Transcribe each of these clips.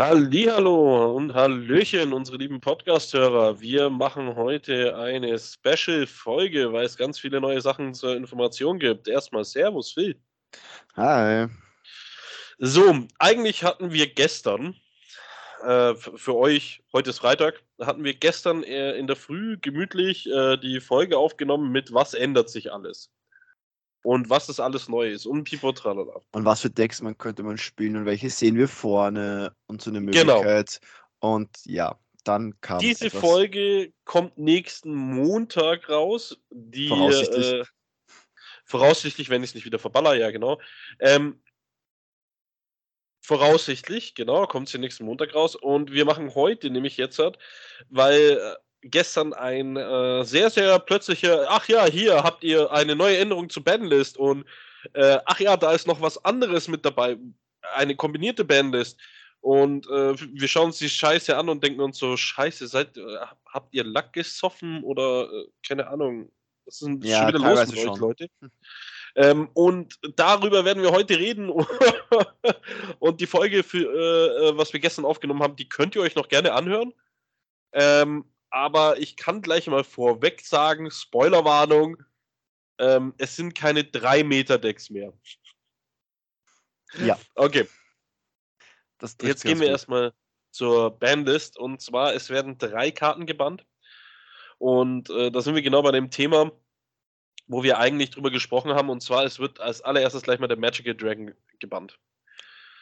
Hallihallo und Hallöchen, unsere lieben Podcast-Hörer. Wir machen heute eine Special-Folge, weil es ganz viele neue Sachen zur Information gibt. Erstmal Servus, Phil. Hi. So, eigentlich hatten wir gestern, äh, für euch, heute ist Freitag, hatten wir gestern äh, in der Früh gemütlich äh, die Folge aufgenommen mit Was ändert sich alles? Und was das alles neu ist und Pipo Tralala. Und was für Decks man könnte man spielen und welche sehen wir vorne und so eine genau. Möglichkeit. Genau. Und ja, dann kam. Diese etwas. Folge kommt nächsten Montag raus. Die, voraussichtlich. Äh, voraussichtlich, wenn ich es nicht wieder verballer, ja, genau. Ähm, voraussichtlich, genau, kommt sie nächsten Montag raus. Und wir machen heute nämlich jetzt halt, weil äh, gestern ein äh, sehr, sehr plötzlicher, ach ja, hier habt ihr eine neue Änderung zur Bandlist und äh, ach ja, da ist noch was anderes mit dabei, eine kombinierte Bandlist. Und äh, wir schauen uns die Scheiße an und denken uns so, Scheiße, seid, äh, habt ihr Lack gesoffen oder äh, keine Ahnung, was ist denn ja, schon wieder los mit euch, Leute? Ähm, und darüber werden wir heute reden. und die Folge, für, äh, was wir gestern aufgenommen haben, die könnt ihr euch noch gerne anhören. Ähm, aber ich kann gleich mal vorweg sagen, Spoilerwarnung, ähm, es sind keine 3 Meter Decks mehr. Ja. Okay. Jetzt gehen wir gut. erstmal zur Bandlist und zwar, es werden drei Karten gebannt. Und äh, da sind wir genau bei dem Thema, wo wir eigentlich drüber gesprochen haben. Und zwar, es wird als allererstes gleich mal der Magical Dragon gebannt.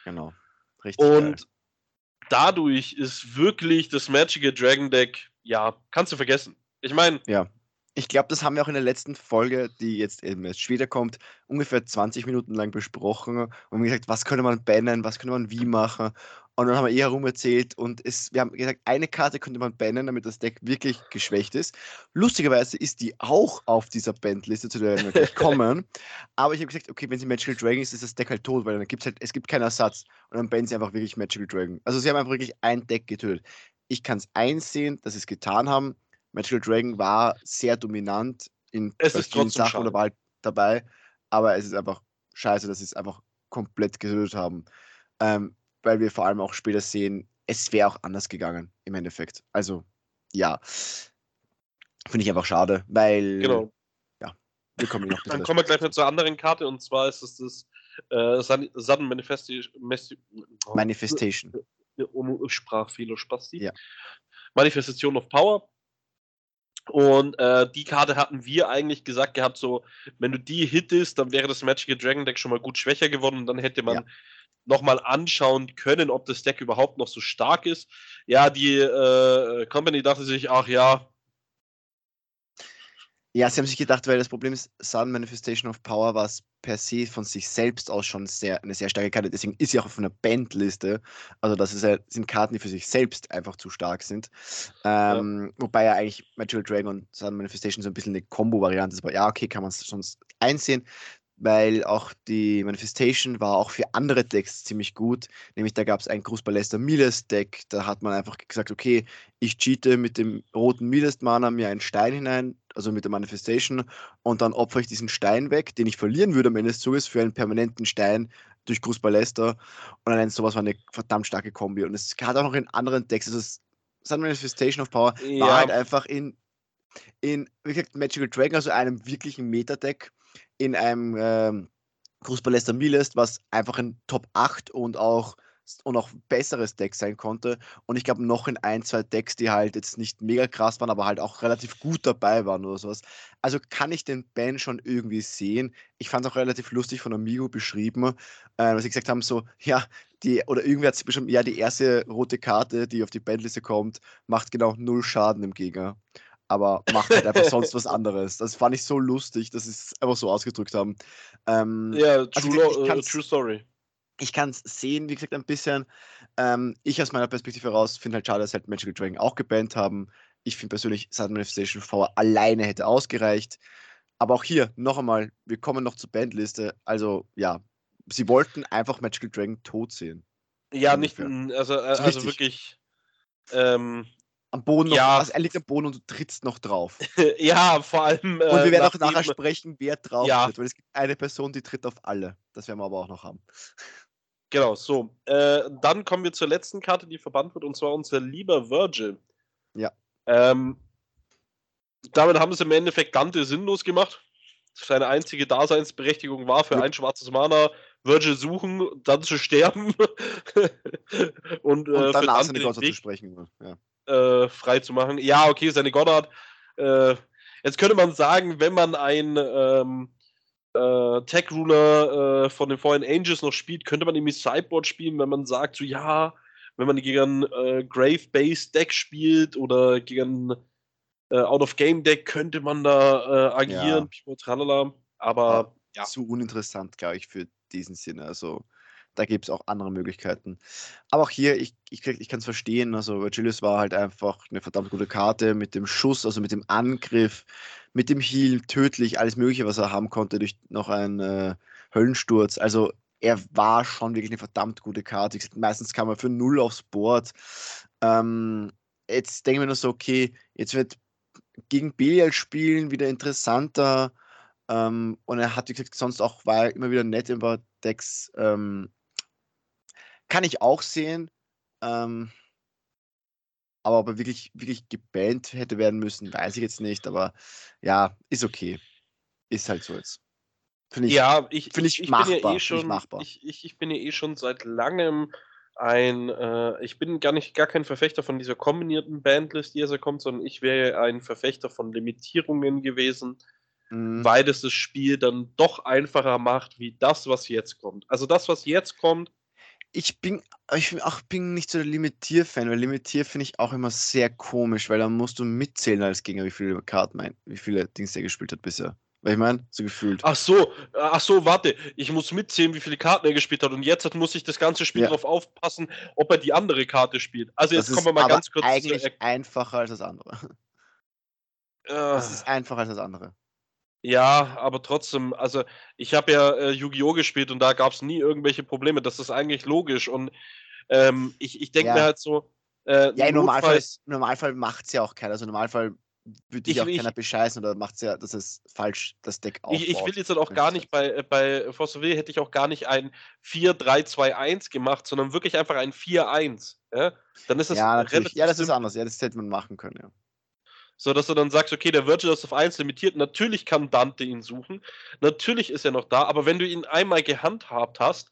Genau. Richtig. Und geil. dadurch ist wirklich das Magical Dragon Deck ja, kannst du vergessen. Ich meine. Ja. Ich glaube, das haben wir auch in der letzten Folge, die jetzt eben erst später kommt, ungefähr 20 Minuten lang besprochen und haben gesagt, was könnte man bannen, was könnte man wie machen. Und dann haben wir eher herum erzählt und es, wir haben gesagt, eine Karte könnte man bannen, damit das Deck wirklich geschwächt ist. Lustigerweise ist die auch auf dieser Bandliste, zu der wir gleich kommen. Aber ich habe gesagt, okay, wenn sie Magical Dragon ist, ist das Deck halt tot, weil dann gibt es halt, es gibt keinen Ersatz. Und dann bannen sie einfach wirklich Magical Dragon. Also sie haben einfach wirklich ein Deck getötet ich kann es einsehen, dass sie es getan haben. Magical Dragon war sehr dominant in vielen Sachen oder war halt dabei, aber es ist einfach scheiße, dass sie es einfach komplett getötet haben. Ähm, weil wir vor allem auch später sehen, es wäre auch anders gegangen im Endeffekt. Also, ja. Finde ich einfach schade, weil. Genau. Ja, wir kommen noch Dann kommen wir gleich noch zur anderen Karte und zwar ist es das äh, Sudden Manifesti Manifestation um Sprachfehler Spasti. Ja. Manifestation of Power. Und äh, die Karte hatten wir eigentlich gesagt gehabt, so, wenn du die hittest, dann wäre das Magical Dragon Deck schon mal gut schwächer geworden und dann hätte man ja. nochmal anschauen können, ob das Deck überhaupt noch so stark ist. Ja, die äh, Company dachte sich, ach ja, ja, sie haben sich gedacht, weil das Problem ist, Sun Manifestation of Power war es per se von sich selbst aus schon sehr, eine sehr starke Karte. Deswegen ist sie auch auf einer Bandliste. Also das ist, sind Karten, die für sich selbst einfach zu stark sind. Ähm, ja. Wobei ja eigentlich Magical Dragon und Sun Manifestation so ein bisschen eine Combo-Variante ist. Aber ja, okay, kann man es schon einsehen weil auch die Manifestation war auch für andere Decks ziemlich gut. Nämlich da gab es ein Großballester Miles Deck, da hat man einfach gesagt, okay, ich cheate mit dem roten Miles Mana mir einen Stein hinein, also mit der Manifestation, und dann opfere ich diesen Stein weg, den ich verlieren würde am Ende des Zuges für einen permanenten Stein durch Großballester. Und dann sowas war eine verdammt starke Kombi. Und es hat auch noch in anderen Decks, also Sun Manifestation of Power ja. war halt einfach in, in, wie gesagt, Magical Dragon, also einem wirklichen Meta-Deck in einem ähm, Großpaläster Milest, was einfach ein Top 8 und auch und auch besseres Deck sein konnte. Und ich glaube noch in ein, zwei Decks, die halt jetzt nicht mega krass waren, aber halt auch relativ gut dabei waren oder sowas. Also kann ich den Ban schon irgendwie sehen. Ich fand es auch relativ lustig von Amigo beschrieben, äh, was sie gesagt haben, so, ja, die, oder irgendwer hat sich bestimmt, ja, die erste rote Karte, die auf die Bandliste kommt, macht genau null Schaden im Gegner aber macht halt einfach sonst was anderes. Das fand ich so lustig, dass sie es einfach so ausgedrückt haben. Ähm, ja, true, also ich, ich uh, true story. Ich kann es sehen, wie gesagt, ein bisschen. Ähm, ich aus meiner Perspektive heraus finde halt schade, dass halt Magical Dragon auch gebannt haben. Ich finde persönlich, Sudden Manifestation V alleine hätte ausgereicht. Aber auch hier, noch einmal, wir kommen noch zur Bandliste. Also, ja, sie wollten einfach Magical Dragon tot sehen. Ja, nicht, also, äh, also wirklich. Ähm, am Boden noch, ja. also er liegt am Boden und du trittst noch drauf. ja, vor allem. Äh, und wir werden auch nachher sprechen, wer drauf ja. tritt, weil es gibt eine Person, die tritt auf alle. Das werden wir aber auch noch haben. Genau, so. Äh, dann kommen wir zur letzten Karte, die verbannt wird, und zwar unser lieber Virgil. Ja. Ähm, damit haben sie im Endeffekt Dante sinnlos gemacht. Seine einzige Daseinsberechtigung war für Ja. ein schwarzes Mana Virgil suchen, dann zu sterben und, Und äh, für danach Dante den Götter zu Weg sprechen. Ja. äh, frei zu machen. Ja, okay, seine Goddard. Äh, jetzt könnte man sagen, wenn man ein ähm, äh, Tech Ruler äh, von den Fallen Angels noch spielt, könnte man irgendwie Sideboard spielen, wenn man sagt, so ja, wenn man gegen ein äh, Grave-Based Deck spielt oder gegen ein äh, Out-of-Game-Deck, könnte man da äh, agieren, Pipo, tralala. Aber ja. Zu uninteressant, glaube ich, für diesen Sinne. Also da gibt es auch andere Möglichkeiten. Aber auch hier, ich, ich, ich kann es verstehen. Also Virgilius war halt einfach eine verdammt gute Karte mit dem Schuss, also mit dem Angriff, mit dem Heal, tödlich, alles Mögliche, was er haben konnte durch noch einen äh, Höllensturz. Also er war schon wirklich eine verdammt gute Karte. Gesagt, meistens kam er für null aufs Board. Ähm, jetzt denken wir nur so, okay, jetzt wird gegen Belial spielen wieder interessanter. Ähm, und er hat, wie gesagt, sonst auch, war er immer wieder nett über Decks. Ähm, kann ich auch sehen. Ähm, aber ob er wirklich, wirklich gebannt hätte werden müssen, weiß ich jetzt nicht. Aber ja, ist okay. Ist halt so jetzt. Finde ich. Ja, ich, find ich bin machbar, ja eh ich schon, machbar. Ich, ich, ich bin ja eh schon seit langem ein, äh, ich bin gar nicht gar kein Verfechter von dieser kombinierten Bandlist, die jetzt kommt, sondern ich wäre ein Verfechter von Limitierungen gewesen, Mm, weil es das Spiel dann doch einfacher macht, wie das, was jetzt kommt. Also das, was jetzt kommt, Ich bin, ich bin auch bin nicht so der Limitier-Fan, weil Limitier finde ich auch immer sehr komisch, weil dann musst du mitzählen als Gegner, wie viele Karten, mein, wie viele Dings der gespielt hat bisher. Weil ich meine, so gefühlt. ach so, ach so, warte, ich muss mitzählen, wie viele Karten er gespielt hat und jetzt muss ich das ganze Spiel Ja. darauf aufpassen, ob er die andere Karte spielt. Also jetzt das kommen wir mal ganz kurz eigentlich zu, einfacher als das andere. äh, Das ist einfacher als das andere. Ja, aber trotzdem, also ich habe ja äh, Yu-Gi-Oh! gespielt und da gab es nie irgendwelche Probleme. Das ist eigentlich logisch. Und ähm, ich, ich denke Ja. mir halt so, äh, Ja, im Normalfall, im Normalfall macht es ja auch keiner. Also im Normalfall würde dich Ich- auch ich- keiner bescheißen oder macht es ja, dass es falsch das Deck aufbaut. ich, ich will jetzt halt auch gar nicht bei, äh, bei Force of Will hätte ich auch gar nicht ein 4-3-2-1 gemacht, sondern wirklich einfach ein 4-1. Ja? Dann ist das Ja, relativ Ja, das ist anders. Ja, das hätte man machen können, ja. So dass du dann sagst, okay, der Virgil ist auf 1 limitiert. Natürlich kann Dante ihn suchen. Natürlich ist er noch da. Aber wenn du ihn einmal gehandhabt hast,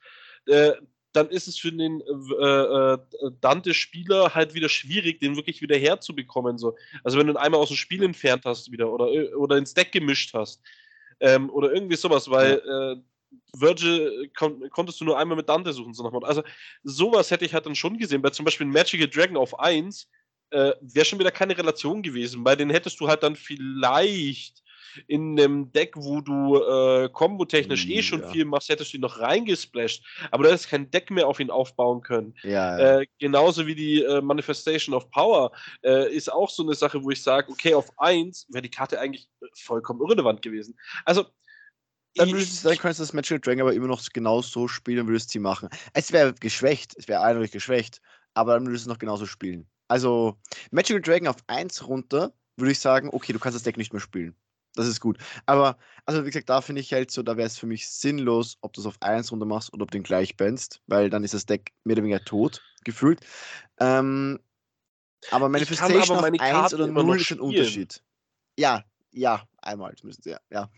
äh, dann ist es für den äh, äh, Dante-Spieler halt wieder schwierig, den wirklich wieder herzubekommen. So. Also wenn du ihn einmal aus dem Spiel entfernt hast wieder oder, äh, oder ins Deck gemischt hast. Ähm, oder irgendwie sowas, weil äh, Virgil kon konntest du nur einmal mit Dante suchen. So nach also sowas hätte ich halt dann schon gesehen. Bei zum Beispiel Magical Dragon auf 1 äh, wäre schon wieder keine Relation gewesen. Bei denen hättest du halt dann vielleicht in einem Deck, wo du äh, kombotechnisch eh schon Ja. viel machst, hättest du ihn noch reingesplasht. Aber du hättest kein Deck mehr auf ihn aufbauen können. Ja, ja. Äh, genauso wie die äh, Manifestation of Power äh, ist auch so eine Sache, wo ich sage, okay, auf 1 wäre die Karte eigentlich äh, vollkommen irrelevant gewesen. Also, Dann, würdest, dann könntest du das Magical Dragon aber immer noch genau so spielen und würdest sie machen. Es wäre geschwächt, es wäre eindeutig geschwächt, aber dann würdest du es noch genauso spielen. Also, Magical Dragon auf 1 runter, würde ich sagen, okay, du kannst das Deck nicht mehr spielen. Das ist gut. Aber, also wie gesagt, da finde ich halt so, da wäre es für mich sinnlos, ob du es auf 1 runter machst oder ob du den gleich bannst, weil dann ist das Deck mehr oder weniger tot, gefühlt. Ähm, aber Manifestation aber auf meine 1 Karten oder immer 0 noch ist ein. Unterschied. Ja, ja, einmal zumindest, ja. ja.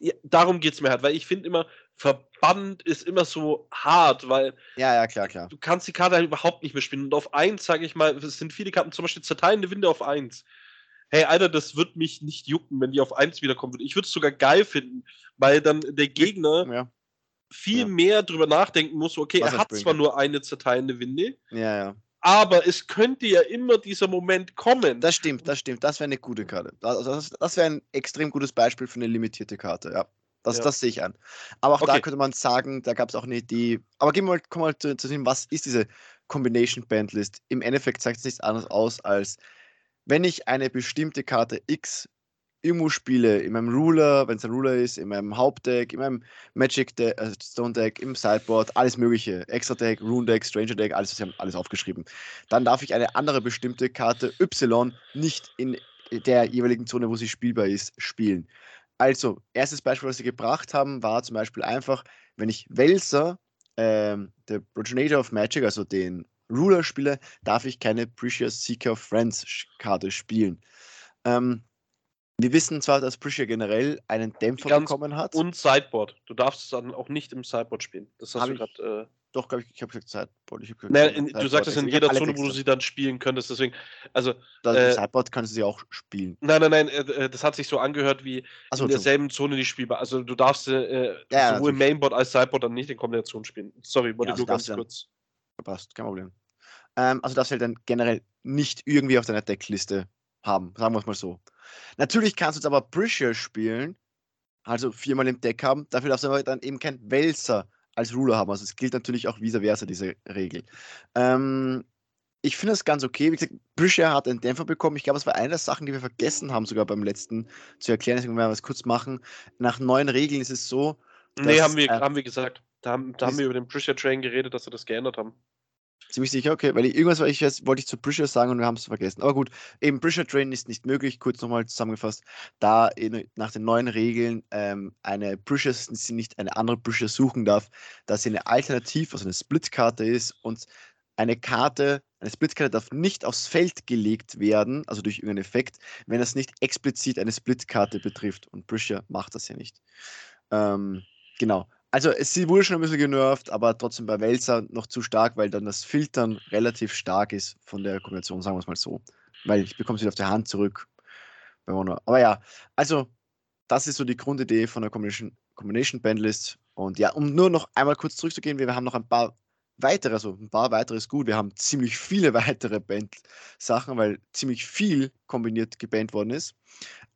ja, darum geht es mir halt, weil ich finde immer, Verband ist immer so hart, weil Ja, ja, klar, klar. du kannst die Karte halt überhaupt nicht mehr spielen. Und auf 1, sage ich mal, es sind viele Karten, zum Beispiel zerteilende Winde auf 1. Hey, Alter, das wird mich nicht jucken, wenn die auf 1 wiederkommen würde. Ich würde es sogar geil finden, weil dann der Gegner Ja, viel Ja. mehr drüber nachdenken muss, okay, Was er hat zwar nur eine zerteilende Winde, ja, ja. aber es könnte ja immer dieser Moment kommen. Das stimmt, das stimmt. Das wäre eine gute Karte. Also das, das wäre ein extrem gutes Beispiel für eine limitierte Karte, ja. Das, Ja. das sehe ich an. Aber auch da Okay. könnte man sagen, da gab es auch eine Idee. Aber gehen wir mal, kommen wir mal zu, zu dem, was ist diese Combination Bandlist? Im Endeffekt sagt es nichts anderes aus, als wenn ich eine bestimmte Karte X irgendwo spiele, in meinem Ruler, wenn es ein Ruler ist, in meinem Hauptdeck, in meinem Magic Deck, äh, Stone Deck, im Sideboard, alles mögliche, Extra Deck, Rune Deck, Stranger Deck, alles, haben alles aufgeschrieben. Dann darf ich eine andere bestimmte Karte Y nicht in der jeweiligen Zone, wo sie spielbar ist, spielen. Also, erstes Beispiel, was sie gebracht haben, war zum Beispiel einfach, wenn ich Welser ähm, der Progenitor of Magic, also den Ruler spiele, darf ich keine Precious Seeker of Friends Karte spielen. Ähm, wir wissen zwar, dass Prisha generell einen Dämpfer Ganz bekommen hat. Und Sideboard. Du darfst es dann auch nicht im Sideboard spielen. Das hast Hab du gerade. Äh, Doch, glaub ich, ich habe gesagt Sideboard. Ich hab gesagt, naja, Sideboard. in, du Sideboard. sagtest in Ich hab jeder Zone, wo du sie dann spielen könntest. Deswegen, also, Das äh, Sideboard kannst du sie auch spielen. nein, nein, nein, äh, äh, das hat sich so angehört wie Achso, in derselben Zone nicht spielbar. Also, du darfst äh, Ja, sowohl. Mainboard als Sideboard dann nicht in Kombination spielen. Sorry, wollte Ja, ich nur also ganz du kurz. passt, kein Problem. Ähm, also darfst du halt dann generell nicht irgendwie auf deiner Deckliste haben, sagen wir es mal so. Natürlich kannst du jetzt aber Prisha spielen, also viermal im Deck haben, dafür darfst du aber dann eben kein Wälzer als Ruler haben. Also es gilt natürlich auch vice versa, diese Regel. Ähm, ich finde das ganz okay. Wie gesagt, Prisha hat einen Dämpfer bekommen. Ich glaube, es war eine der Sachen, die wir vergessen haben, sogar beim letzten zu erklären. Deswegen werden wir es kurz machen. Nach neuen Regeln ist es so, Nee, Das, haben wir, äh, haben wir gesagt. Da haben, da haben wir über den Pressure Train geredet, dass sie das geändert haben. Ziemlich sicher, okay, weil ich, irgendwas weil ich jetzt, wollte ich zu Prisha sagen und wir haben es vergessen. Aber gut, eben Prisha Train ist nicht möglich, kurz nochmal zusammengefasst, da in, nach den neuen Regeln ähm, eine sie nicht eine andere Prisha suchen darf, dass sie eine Alternativ, also eine Splitkarte ist und eine Karte, eine Splitkarte darf nicht aufs Feld gelegt werden, also durch irgendeinen Effekt, wenn das nicht explizit eine Splitkarte betrifft. Und Prisha macht das ja nicht. Ähm, genau. Also sie wurde schon ein bisschen genervt, aber trotzdem bei Wälzer noch zu stark, weil dann das Filtern relativ stark ist von der Kombination, sagen wir es mal so. Weil ich bekomme wieder auf der Hand zurück. Aber ja, also das ist so die Grundidee von der Combination, Combination Bandlist. Und ja, um nur noch einmal kurz zurückzugehen, wir haben noch ein paar weitere, also ein paar weitere ist gut. Wir haben ziemlich viele weitere Band-Sachen, weil ziemlich viel kombiniert gebannt worden ist.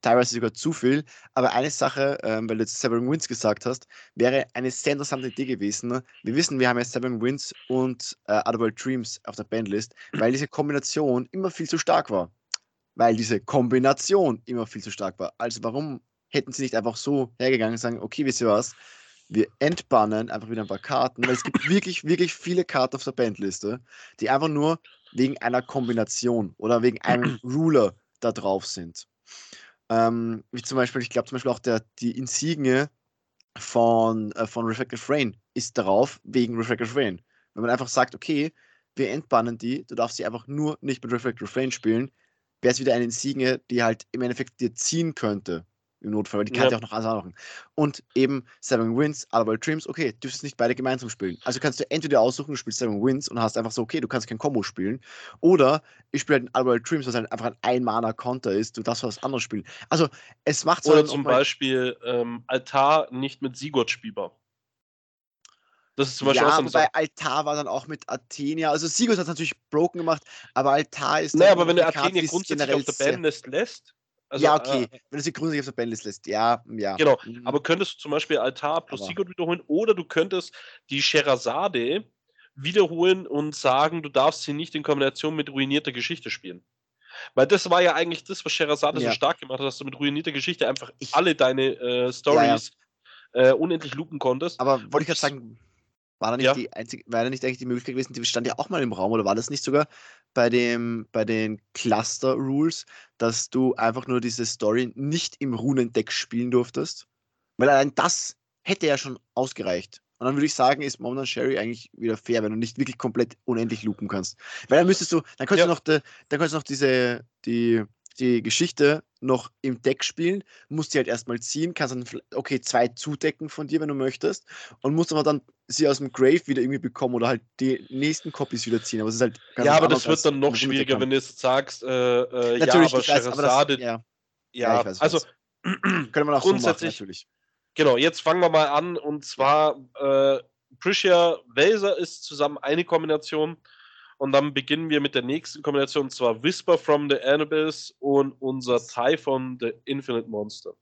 Teilweise sogar zu viel. Aber eine Sache, ähm, weil du jetzt Seven Wins gesagt hast, wäre eine sehr interessante Idee gewesen. Wir wissen, wir haben ja Seven Wins und äh, Otherworld Dreams auf der Bandlist, weil diese Kombination immer viel zu stark war. Weil diese Kombination immer viel zu stark war. Also warum hätten sie nicht einfach so hergegangen und sagen, okay, wisst ihr was, wir entbannen einfach wieder ein paar Karten, weil es gibt wirklich, wirklich viele Karten auf der Bandliste, die einfach nur wegen einer Kombination oder wegen einem Ruler da drauf sind. Ähm, wie zum Beispiel, ich glaube zum Beispiel auch der, die Insigne von, äh, von Reflective Rain ist darauf wegen Reflective Rain. Wenn man einfach sagt, okay, wir entbannen die, du darfst sie einfach nur nicht mit Reflective Rain spielen, wäre es wieder eine Insigne, die halt im Endeffekt dir ziehen könnte. Im Notfall, weil die kann Ja. ja auch noch alles machen. Und eben Seven Wins, Otherworld Dreams, okay, dürftest nicht beide gemeinsam spielen. Also kannst du entweder aussuchen, du spielst Seven Wins und hast einfach so, okay, du kannst kein Combo spielen. Oder ich spiele halt ein Otherworld Dreams, was halt einfach ein Ein-Mana-Konter ist, du darfst was anderes spielen. Also es macht Oder dann zum Beispiel ähm, Altar nicht mit Sigurd spielbar. Das ist zum Beispiel ja, auch so wobei. Altar war dann auch mit Athenia. Also Sigurd hat es natürlich broken gemacht, aber Altar ist. Naja, aber wenn du Karte, Athenia grundsätzlich auf der Bandlist lässt, also, ja, okay. äh, wenn du sie grundsätzlich auf der Bandlist lässt. Ja, ja. Genau, Mhm. aber könntest du zum Beispiel Altar plus Sigurd wiederholen oder du könntest die Sherazade wiederholen und sagen, du darfst sie nicht in Kombination mit ruinierter Geschichte spielen. Weil das war ja eigentlich das, was Sherazade Ja. so stark gemacht hat, dass du mit ruinierter Geschichte einfach Ich- alle deine äh, Stories Äh, unendlich loopen konntest. Aber wollte ich gerade ich- sagen, war da nicht Ja. die einzige, war da nicht eigentlich die Möglichkeit gewesen, die stand ja auch mal im Raum, oder war das nicht sogar bei dem, bei den Cluster Rules, dass du einfach nur diese Story nicht im Runendeck spielen durftest? Weil allein das hätte ja schon ausgereicht. Und dann würde ich sagen, ist momentan Sherry eigentlich wieder fair, wenn du nicht wirklich komplett unendlich loopen kannst. Weil dann müsstest du, dann könntest Ja. du noch, de, dann könntest du noch diese, die, die Geschichte noch im Deck spielen, musst die halt erstmal ziehen, kannst dann, okay, zwei zudecken von dir, wenn du möchtest, und musst aber dann sie aus dem Grave wieder irgendwie bekommen oder halt die nächsten Copies wieder ziehen. Aber es ist halt ganz ja, aber das wird dann noch schwieriger, wenn du jetzt sagst, äh, äh, ja, Natürlich, weiß, aber das, Sherazade, ja, ja, ich weiß, also könnte man auch so machen, grundsätzlich- natürlich. Genau, jetzt fangen wir mal an. Und zwar, äh, Prisha Welser ist zusammen eine Kombination. Und dann beginnen wir mit der nächsten Kombination, und zwar Whisper from the Anubis und unser Typhon, the Infinite Monster.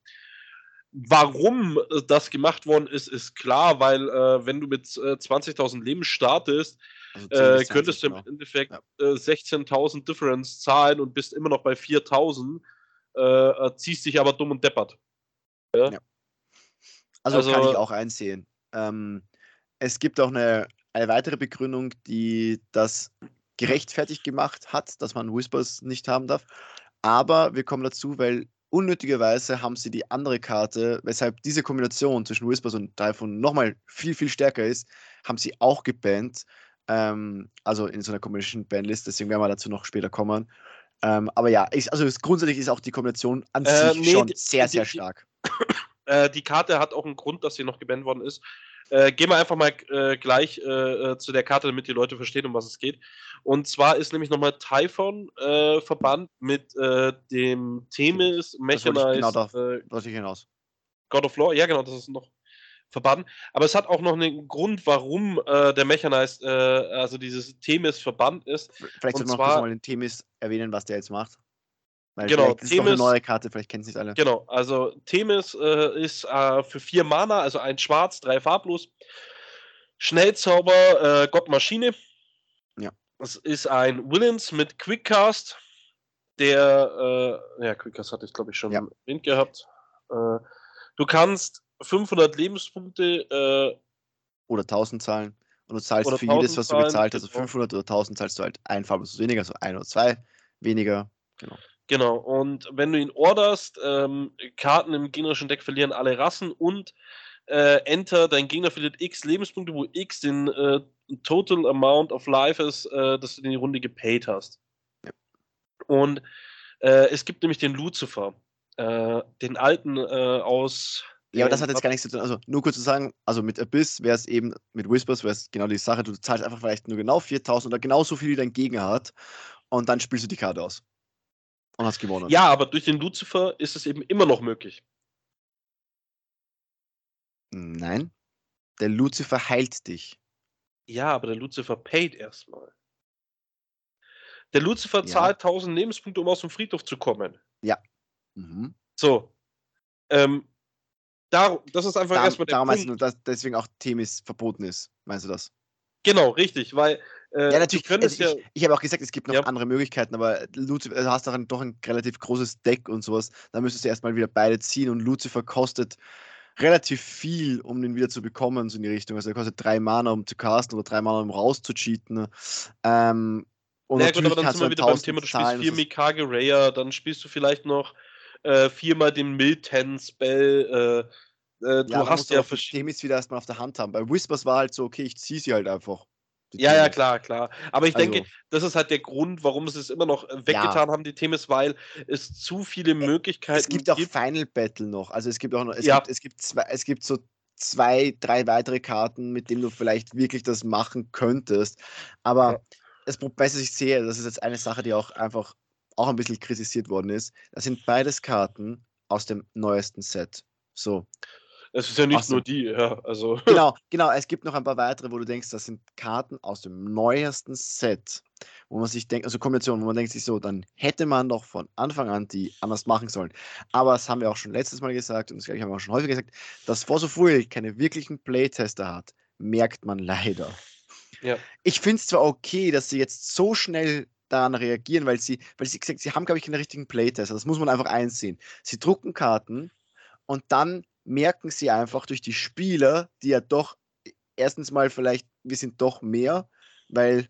Warum äh, das gemacht worden ist, ist klar, weil äh, wenn du mit äh, 20.000 Leben startest, Also 10 äh, bis 20, könntest du genau. im Endeffekt Ja. äh, 16.000 Difference zahlen und bist immer noch bei 4.000, äh, äh, ziehst dich aber dumm und deppert. Also, kann Also- ich auch einsehen. Ähm, es gibt auch eine, eine weitere Begründung, die das gerechtfertigt gemacht hat, dass man Whispers nicht haben darf. Aber wir kommen dazu, weil unnötigerweise haben sie die andere Karte, weshalb diese Kombination zwischen Whispers und Typhon nochmal viel, viel stärker ist, haben sie auch gebannt. Ähm, also in so einer Combination Bandlist, deswegen werden wir dazu noch später kommen. Ähm, aber ja, ich, also grundsätzlich ist auch die Kombination an Äh, sich nee, schon die- sehr, die- sehr die- stark. Äh, die Karte hat auch einen Grund, dass sie noch gebannt worden ist. Äh, gehen wir einfach mal äh, gleich äh, äh, zu der Karte, damit die Leute verstehen, um was es geht. Und zwar ist nämlich nochmal Typhon äh, verbannt mit äh, dem Themis, Mechanized, genau da- Wollte ich hinaus. God of War. Ja, genau, das ist noch verbannt. Aber es hat auch noch einen Grund, warum der Mechanized, also dieses Themis verbannt ist. Vielleicht sollten wir noch mal den Themis erwähnen, was der jetzt macht. Weil Genau, ist es doch eine Themis- neue Karte, vielleicht kennen es nicht alle. Genau, also Themis äh, ist äh, für vier Mana, also ein Schwarz, drei farblos. Schnellzauber, äh, Gott Maschine. Ja. Es ist ein Willens mit Quickcast. Der, äh, ja, Quickcast hatte ich glaube ich schon Ja. erwähnt gehabt. Äh, du kannst 500 Lebenspunkte, äh, Oder 1000 zahlen. Und du zahlst für jedes, 1000 was du gezahlt hast, also genau. 500 oder 1000 zahlst du halt ein farbloses weniger, also ein oder zwei weniger. Genau, und wenn du ihn orderst, ähm, Karten im gegnerischen Deck verlieren alle Rassen und äh, Enter, dein Gegner verliert x Lebenspunkte, wo x den äh, Total Amount of Life ist, äh, dass du in die Runde gepaid hast. Ja. Und äh, es gibt nämlich den Lucifer, äh, den alten äh, aus. Ja, aber das hat jetzt gar nichts zu tun. Also nur kurz zu sagen, also mit Abyss wäre es eben, mit Whispers wäre es genau die Sache, du zahlst einfach vielleicht nur genau 4000 oder genauso viel wie dein Gegner hat und dann spielst du die Karte aus. Und hast gewonnen. Ja, aber durch den Lucifer ist es eben immer noch möglich. Nein. Der Lucifer heilt dich. Ja, aber der Lucifer paid erstmal. Der Lucifer Ja. zahlt 1000 Lebenspunkte, um aus dem Friedhof zu kommen. Mhm. So. Ähm, dar das ist einfach Darum, erstmal der darum meinst du Punkt. dass deswegen auch Themis verboten ist. Meinst du das? Genau, richtig, weil äh, Ja, natürlich. also ja. ich ich habe auch gesagt, es gibt noch Ja. andere Möglichkeiten, aber Lucifer, du hast ein, doch ein relativ großes Deck und sowas. Da müsstest du erstmal wieder beide ziehen und Lucifer kostet relativ viel, um den wieder zu bekommen, so in die Richtung. Also er kostet drei Mana, um zu casten oder drei Mana, um rauszucheaten. Ähm, und Na ja, gut, aber dann sind wir du wieder beim 1000 Thema, du spielst vier ist- Mikage Raya, dann spielst du vielleicht noch äh, viermal den Milten-Spell. Äh, äh, du Ja, hast ja verschiedene. Themis wieder erstmal auf der Hand haben. Bei Whispers war halt so, okay, ich ziehe sie halt einfach. Ja, ja, Themis. klar, klar. Aber ich denke, Also- das ist halt der Grund, warum sie es immer noch äh, weggetan haben, die Themis, weil es zu viele Möglichkeiten Es gibt auch Final Battle noch. Also es gibt auch noch, es, Ja. gibt, es, gibt zwei, es gibt so zwei, drei weitere Karten, mit denen du vielleicht wirklich das machen könntest. Aber Ja. das Problem, was ich sehe, das ist jetzt eine Sache, die auch einfach auch ein bisschen kritisiert worden ist. Das sind beides Karten aus dem neuesten Set. So. Es ist ja nicht so. nur die, ja, also. Genau, genau. Es gibt noch ein paar weitere, wo du denkst, das sind Karten aus dem neuesten Set, wo man sich denkt, also Kombinationen, wo man denkt sich so, dann hätte man doch von Anfang an die anders machen sollen. Aber das haben wir auch schon letztes Mal gesagt und das gleiche haben wir auch schon häufig gesagt, dass Force of Will keine wirklichen Playtester hat, merkt man leider. Ja. Ich finde es zwar okay, dass sie jetzt so schnell daran reagieren, weil sie, weil sie gesagt, sie haben, glaube ich, keine richtigen Playtester. Das muss man einfach einsehen. Sie drucken Karten und dann merken sie einfach durch die Spieler, die ja doch erstens mal vielleicht, wir sind doch mehr, weil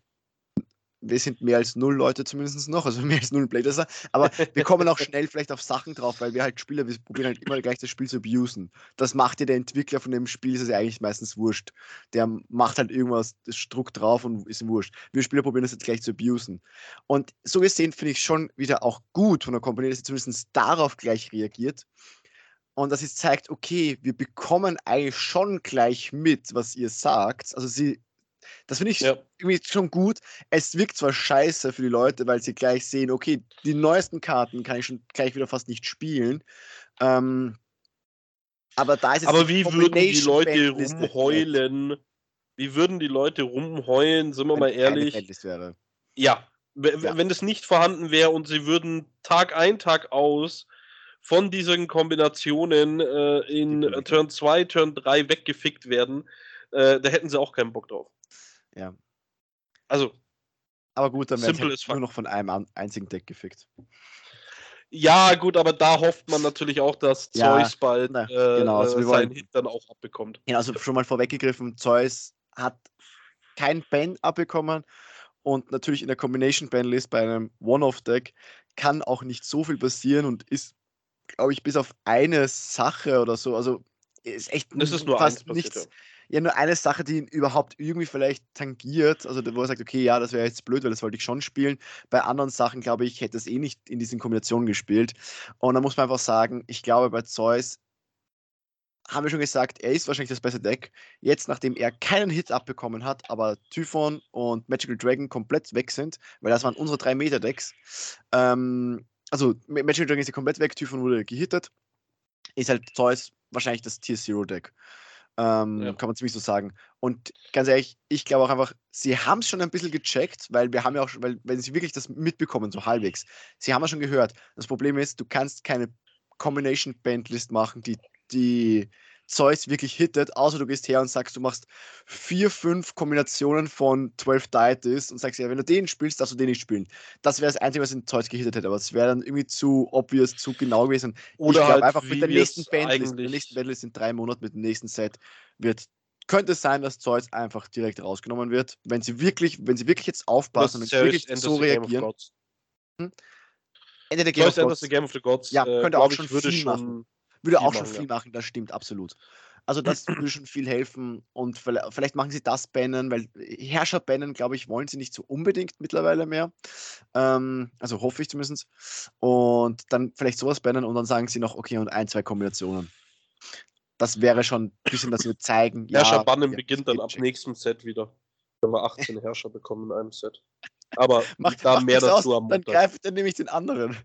wir sind mehr als null Leute zumindest noch, also mehr als null Playtester, aber wir kommen auch schnell vielleicht auf Sachen drauf, weil wir halt Spieler, wir probieren halt immer gleich das Spiel zu abusen. Das macht ja der Entwickler von dem Spiel, ist es ja eigentlich meistens wurscht. Der macht halt irgendwas, das Druck drauf und ist wurscht. Wir Spieler probieren das jetzt gleich zu abusen. Und so gesehen finde ich schon wieder auch gut von der Kompanie, dass sie zumindest darauf gleich reagiert. Und dass es zeigt, okay, wir bekommen eigentlich schon gleich mit, was ihr sagt. Also sie, das finde ich Ja. irgendwie schon gut. Es wirkt zwar scheiße für die Leute, weil sie gleich sehen, okay, die neuesten Karten kann ich schon gleich wieder fast nicht spielen. Ähm, aber da ist jetzt Aber wie würden die Leute rumheulen? Wie würden die Leute rumheulen, sind wir wenn mal ehrlich? Ja, Ja. wenn das nicht vorhanden wäre und sie würden Tag ein, Tag aus von diesen Kombinationen äh, in äh. Turn 2, Turn 3 weggefickt werden, äh, da hätten sie auch keinen Bock drauf. Ja. Also, Aber gut, dann werden Simple halt nur noch von einem einzigen Deck gefickt. ja, gut, aber da hofft man natürlich auch, dass Ja, Zeus bald na, äh, genau, also seinen wollen- Hit dann auch abbekommt. Ja, also schon mal vorweggegriffen, Zeus hat kein Ban abbekommen und natürlich in der Combination Banlist bei einem One-Off-Deck kann auch nicht so viel passieren und ist, glaube ich, bis auf eine Sache oder so, also ist echt Es ist nur fast passiert, nichts. ja nur eine Sache, die ihn überhaupt irgendwie vielleicht tangiert. Also wo er sagt, okay, ja, das wäre jetzt blöd, weil das wollte ich schon spielen. Bei anderen Sachen, glaube ich, hätte es eh nicht in diesen Kombinationen gespielt. Und da muss man einfach sagen, ich glaube, bei Zeus haben wir schon gesagt, er ist wahrscheinlich das beste Deck. Jetzt, nachdem er keinen Hit abbekommen hat, aber Typhon und Magical Dragon komplett weg sind, weil das waren unsere drei Meter-Decks. Ähm, also Magical Dragon ist ja komplett weg, Typhon wurde gehittet. Ist halt Zeus wahrscheinlich das Tier Zero Deck. Ähm, ja. Kann man ziemlich so sagen. Und ganz ehrlich, ich glaube auch einfach, sie haben es schon ein bisschen gecheckt, weil wir haben ja auch, weil, wenn sie wirklich das mitbekommen, so halbwegs, sie haben ja schon gehört. Das Problem ist, du kannst keine Combination Bandlist machen, die die Zeus wirklich hittet, außer du gehst her und sagst, du machst vier, fünf Kombinationen von 12 Deities und sagst ja, wenn du den spielst, darfst du den nicht spielen. Das wäre das Einzige, was in Zeus gehittet hätte, aber es wäre dann irgendwie zu obvious, zu genau gewesen. Oder ich halt einfach mit der nächsten Bandlist, der nächsten Bandlist in drei Monaten mit dem nächsten Set wird könnte es sein, dass Zeus einfach direkt rausgenommen wird, wenn sie wirklich, wenn sie wirklich jetzt aufpassen und wirklich so reagieren. Hm? Ende der Game of, Gods. Game of the Gods. Ja, äh, könnte auch schon würde schon machen. Würde auch schon viel machen, das stimmt absolut. Also das würde schon viel helfen und vielleicht machen sie das bannen, weil Herrscher bannen, glaube ich, wollen sie nicht so unbedingt mittlerweile mehr. Ähm, also hoffe ich zumindest. Und dann vielleicht sowas bannen und dann sagen sie noch, okay, und ein, zwei Kombinationen. Das wäre schon ein bisschen, dass wir zeigen. Herrscher ja, bannen ja, beginnt dann ab nächstem Set wieder. Wenn wir 18 Herrscher bekommen in einem Set. Aber macht da mehr dazu aus, am Montag. Dann greift er nämlich den anderen.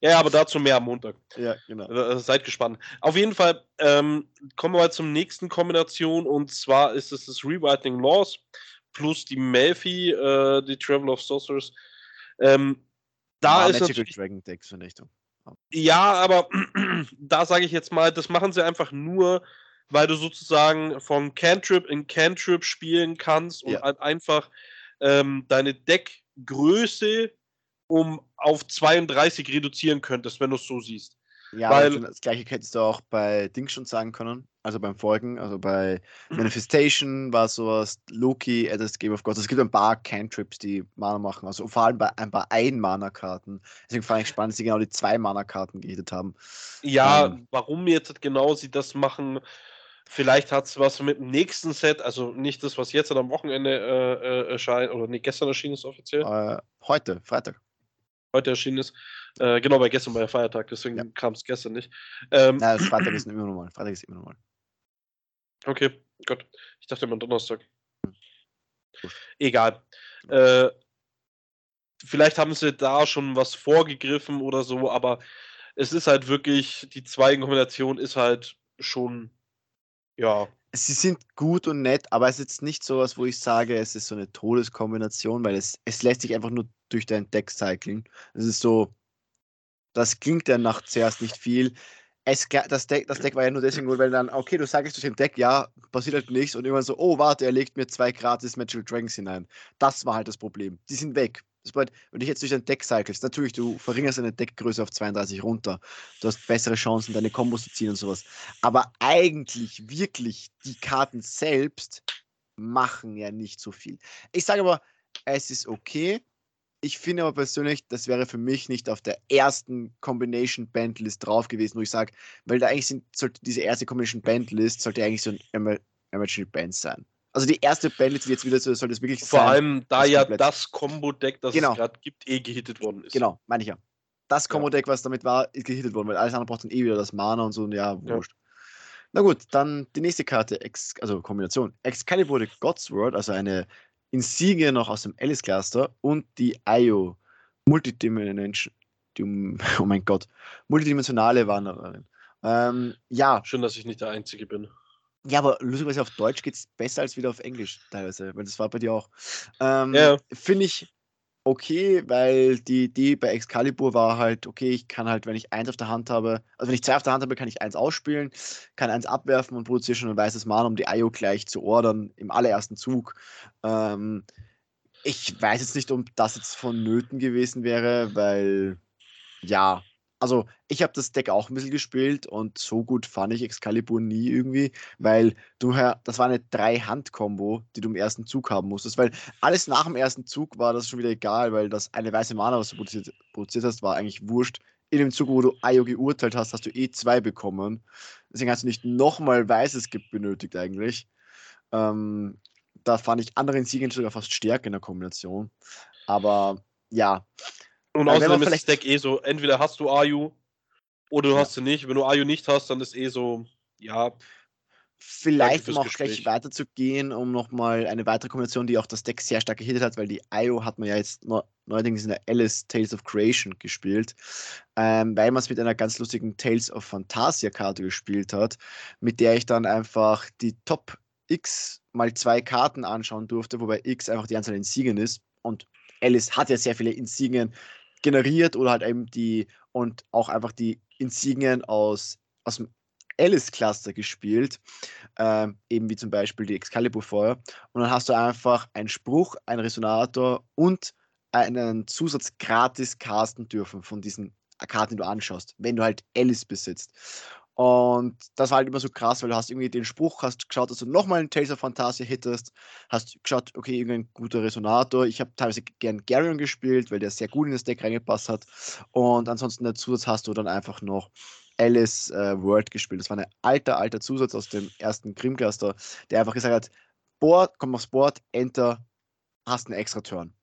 Ja, aber dazu mehr am Montag. Ja, genau. Also, seid gespannt. Auf jeden Fall ähm, kommen wir zum nächsten Kombination und zwar ist es das Rewriting Laws plus die Melfi, äh, die Travel of Sorcerers. Ähm, da War ist Magical Dragon Decks Vernichtung. Ja, aber da sage ich jetzt mal, das machen sie einfach nur, weil du sozusagen von Cantrip in Cantrip spielen kannst und ja. halt einfach ähm, deine Deckgröße um auf 32 reduzieren könntest, wenn du es so siehst. Ja, Weil, das gleiche hättest du auch bei Dings schon sagen können, also beim Folgen, also bei Manifestation war sowas, Loki, das Game of Gods. Es gibt ein paar Cantrips, die Mana machen, also vor allem bei ein paar Ein-Mana-Karten. Deswegen fand ich spannend, dass sie genau die zwei Mana-Karten gehittet haben. Ja, ähm, warum jetzt genau sie das machen, Vielleicht hat es was mit dem nächsten Set, also nicht das, was jetzt am Wochenende äh, äh, erscheint, oder nicht gestern erschienen ist offiziell. Äh, heute, Freitag heute erschienen ist. Äh, genau, weil gestern war ja Feiertag, deswegen ja. kam es gestern nicht. Ähm, ja, Freitag ist immer normal. Freitag ist immer normal. Okay, Gott. Ich dachte immer Donnerstag. Hm. Egal. Äh, vielleicht haben sie da schon was vorgegriffen oder so, aber es ist halt wirklich, die Zweigenkombination ist halt schon, ja. Sie sind gut und nett, aber es ist jetzt nicht so was, wo ich sage, es ist so eine Todeskombination, weil es, es lässt sich einfach nur durch dein Deck cyclen. Das ist so, das klingt ja nach zuerst nicht viel. Es, das, Deck, das Deck war ja nur deswegen gut, weil dann, okay, du sagst durch den Deck, ja, passiert halt nichts und irgendwann so, oh, warte, er legt mir zwei gratis Magical Dragons hinein. Das war halt das Problem. Die sind weg. Bedeutet, wenn du jetzt durch dein Deck cyclest, natürlich, du verringerst deine Deckgröße auf 32 runter. Du hast bessere Chancen, deine Kombos zu ziehen und sowas. Aber eigentlich, wirklich, die Karten selbst machen ja nicht so viel. Ich sage aber, es ist okay, ich finde aber persönlich, das wäre für mich nicht auf der ersten Combination Bandlist drauf gewesen, wo ich sage, weil da eigentlich sind, sollte diese erste Combination Bandlist sollte eigentlich so ein Emergency Band sein. Also die erste Bandlist, die jetzt wieder so, soll das wirklich Vor sein. Vor allem, da das ja komplett. das Combo-Deck, das genau. es gerade gibt, eh gehittet worden ist. Genau, meine ich ja. Das Combo-Deck, was damit war, ist gehittet worden, weil alles andere braucht dann eh wieder das Mana und so, und ja, wurscht. Ja. Na gut, dann die nächste Karte, Ex also Kombination. Excalibur the Godsword, also eine Insigne noch aus dem Alice Cluster und die IO Multidimension, oh mein Gott, multidimensionale Wandererin. Ähm, ja. Schön, dass ich nicht der Einzige bin. Ja, aber lustigerweise auf Deutsch geht es besser als wieder auf Englisch teilweise, weil das war bei dir auch. Ähm, ja. Finde ich okay, weil die Idee bei Excalibur war halt, okay, ich kann halt, wenn ich eins auf der Hand habe, also wenn ich zwei auf der Hand habe, kann ich eins ausspielen, kann eins abwerfen und produziere schon ein weißes Mana, um die IO gleich zu ordern im allerersten Zug. Ähm, ich weiß jetzt nicht, ob das jetzt vonnöten gewesen wäre, weil ja, also ich habe das Deck auch ein bisschen gespielt und so gut fand ich Excalibur nie irgendwie, weil du das war eine Drei-Hand-Kombo, die du im ersten Zug haben musstest, weil alles nach dem ersten Zug war das schon wieder egal, weil das eine weiße Mana, was du produziert, produziert hast, war eigentlich wurscht. In dem Zug, wo du Ayo geurteilt hast, hast du eh zwei bekommen. Deswegen hast du nicht nochmal Weißes benötigt eigentlich. Ähm, da fand ich andere Insignien sogar fast stärker in der Kombination. Aber ja. Und außerdem ist das Deck eh so, entweder hast du Ayu oder du ja. hast sie nicht. Wenn du Ayu nicht hast, dann ist eh so, ja. Vielleicht um auch Gespräch. gleich weiterzugehen, um nochmal eine weitere Kombination, die auch das Deck sehr stark gehittet hat, weil die Ayo hat man ja jetzt neuerdings in der Alice Tales of Creation gespielt, ähm, weil man es mit einer ganz lustigen Tales of Fantasia Karte gespielt hat, mit der ich dann einfach die Top X mal zwei Karten anschauen durfte, wobei X einfach die Anzahl Insignien ist und Alice hat ja sehr viele Insignien generiert oder halt eben die und auch einfach die Insignien aus, aus dem Alice-Cluster gespielt, ähm, eben wie zum Beispiel die Excalibur-Feuer. Und dann hast du einfach einen Spruch, einen Resonator und einen Zusatz gratis casten dürfen von diesen Karten, die du anschaust, wenn du halt Alice besitzt. Und das war halt immer so krass, weil du hast irgendwie den Spruch, hast geschaut, dass du nochmal einen Tales of Fantasia hittest, hast geschaut, okay, irgendein guter Resonator. Ich habe teilweise gern Garion gespielt, weil der sehr gut in das Deck reingepasst hat. Und ansonsten der Zusatz hast du dann einfach noch Alice äh, World gespielt. Das war ein alter, alter Zusatz aus dem ersten Grim-Cluster, der einfach gesagt hat, Board, komm aufs Board, Enter, hast einen extra Turn.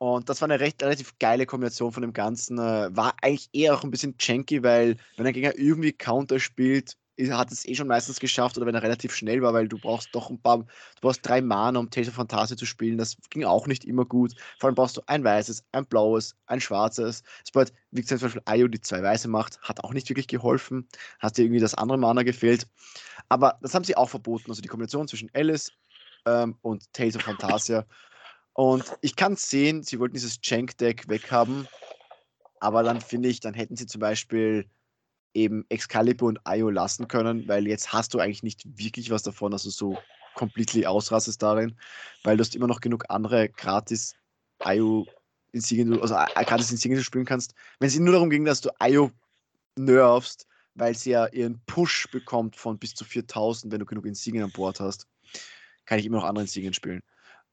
Und das war eine recht relativ geile Kombination von dem Ganzen. Äh, war eigentlich eher auch ein bisschen janky, weil wenn ein Gegner irgendwie Counter spielt, hat es eh schon meistens geschafft oder wenn er relativ schnell war, weil du brauchst doch ein paar, du brauchst drei Mana, um Tales of Fantasy zu spielen. Das ging auch nicht immer gut. Vor allem brauchst du ein weißes, ein blaues, ein schwarzes. Sobald, wie gesagt, zum Beispiel Ayo die zwei weiße macht, hat auch nicht wirklich geholfen. Hast dir irgendwie das andere Mana gefehlt. Aber das haben sie auch verboten. Also die Kombination zwischen Alice ähm, und Tales of Fantasia. Und ich kann sehen, sie wollten dieses Jank-Deck weghaben. Aber dann finde ich, dann hätten sie zum Beispiel eben Excalibur und Io lassen können, weil jetzt hast du eigentlich nicht wirklich was davon, dass du so completely ausrastest darin, weil du hast immer noch genug andere gratis Io Insignien, also äh, gratis Insignien spielen kannst. Wenn es nur darum ging, dass du Io nervst, weil sie ja ihren Push bekommt von bis zu 4000, wenn du genug Insignien an Bord hast, kann ich immer noch andere Insignien spielen.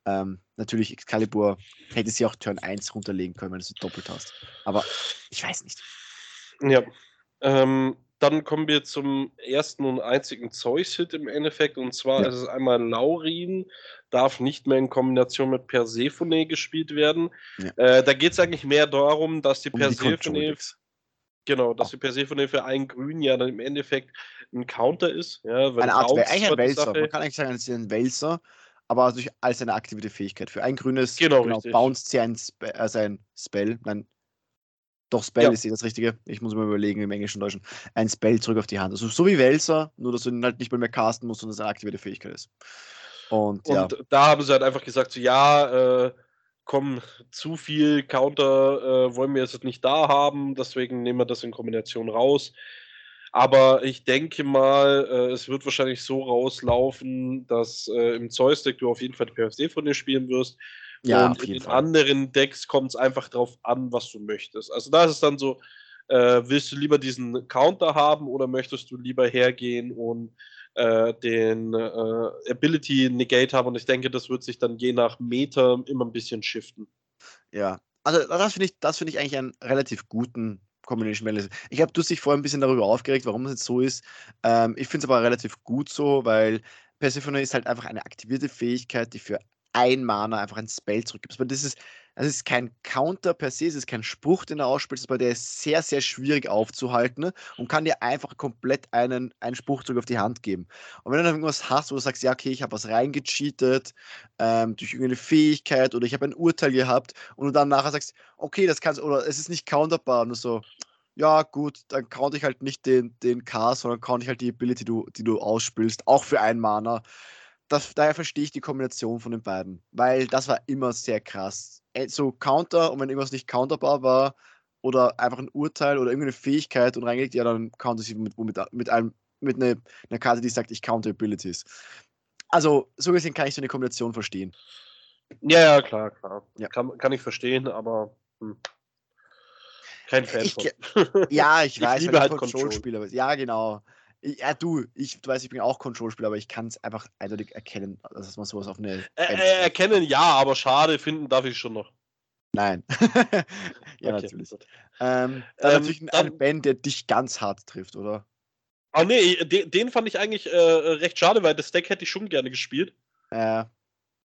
Ähm, natürlich, Excalibur hätte sie auch Turn 1 runterlegen können, wenn du sie doppelt hast. Aber ich weiß nicht. Ja, ähm, dann kommen wir zum ersten und einzigen Zeus-Hit im Endeffekt. Und zwar ja. ist es einmal Laurin, darf nicht mehr in Kombination mit Persephone gespielt werden. Ja. Äh, da geht es eigentlich mehr darum, dass die um Persephone. Die genau, dass die Persephone für ein Grün ja dann im Endeffekt ein Counter ist. Ja, eine Art, eigentlich ein Wälzer. Man kann eigentlich sagen, es ist ein Wälzer, aber durch, als eine aktive Fähigkeit. Für ein grünes genau, genau bounced sie ein, Spe äh, sein Spell, nein, doch, Spell ja. ist eh das Richtige. Ich muss mir überlegen im Englischen und Deutschen. Ein Spell zurück auf die Hand. Also so wie Welser, nur dass du ihn halt nicht mehr, mehr casten musst und es eine aktivierte Fähigkeit ist. Und, und ja. da haben sie halt einfach gesagt, so, ja, äh, komm, zu viel Counter äh, wollen wir jetzt nicht da haben, deswegen nehmen wir das in Kombination raus. Aber ich denke mal, äh, es wird wahrscheinlich so rauslaufen, dass äh, im Zeus-Deck du auf jeden Fall die PFC von dir spielen wirst. Ja, und in den Fall. anderen Decks kommt es einfach darauf an, was du möchtest. Also da ist es dann so, äh, willst du lieber diesen Counter haben oder möchtest du lieber hergehen und äh, den äh, Ability Negate haben? Und ich denke, das wird sich dann je nach Meter immer ein bisschen shiften. Ja, also das finde ich, das ich eigentlich einen relativ guten Combination Balance. Ich habe du dich vorher ein bisschen darüber aufgeregt, warum es jetzt so ist. Ähm, ich finde es aber relativ gut so, weil Persephone ist halt einfach eine aktivierte Fähigkeit, die für ein Mana einfach ein Spell zurückgibst. Aber das ist, das ist kein Counter per se, es ist kein Spruch, den du ausspielst, aber der ist sehr, sehr schwierig aufzuhalten ne? und kann dir einfach komplett einen, einen Spruch zurück auf die Hand geben. Und wenn du dann irgendwas hast, wo du sagst, ja, okay, ich habe was reingecheatet ähm, durch irgendeine Fähigkeit oder ich habe ein Urteil gehabt und du dann nachher sagst, okay, das kannst oder es ist nicht counterbar und so, ja, gut, dann count ich halt nicht den, den K, sondern count ich halt die Ability, die du, die du ausspielst, auch für ein Mana das, daher verstehe ich die Kombination von den beiden, weil das war immer sehr krass. Äh, so Counter und wenn irgendwas nicht counterbar war oder einfach ein Urteil oder irgendeine Fähigkeit und reingelegt, ja, dann counter sie mit, mit, mit, einem, mit einer, einer Karte, die sagt, ich counter Abilities. Also, so gesehen kann ich so eine Kombination verstehen. Ja, ja, klar, klar. Ja. Kann, kann ich verstehen, aber hm. kein Fan ich, von. Ja, ich, ich weiß, liebe halt Control-Spieler. Ja, genau. Ja, du, ich, du weißt, ich bin auch Control-Spieler, aber ich kann es einfach eindeutig erkennen, dass man sowas auf eine. Äh, äh, erkennen ja, aber schade finden darf ich schon noch. Nein. ja, okay. natürlich. Ähm, dann ähm, natürlich ein, dann, Band, der dich ganz hart trifft, oder? Ah, nee, den, den fand ich eigentlich äh, recht schade, weil das Deck hätte ich schon gerne gespielt. Äh,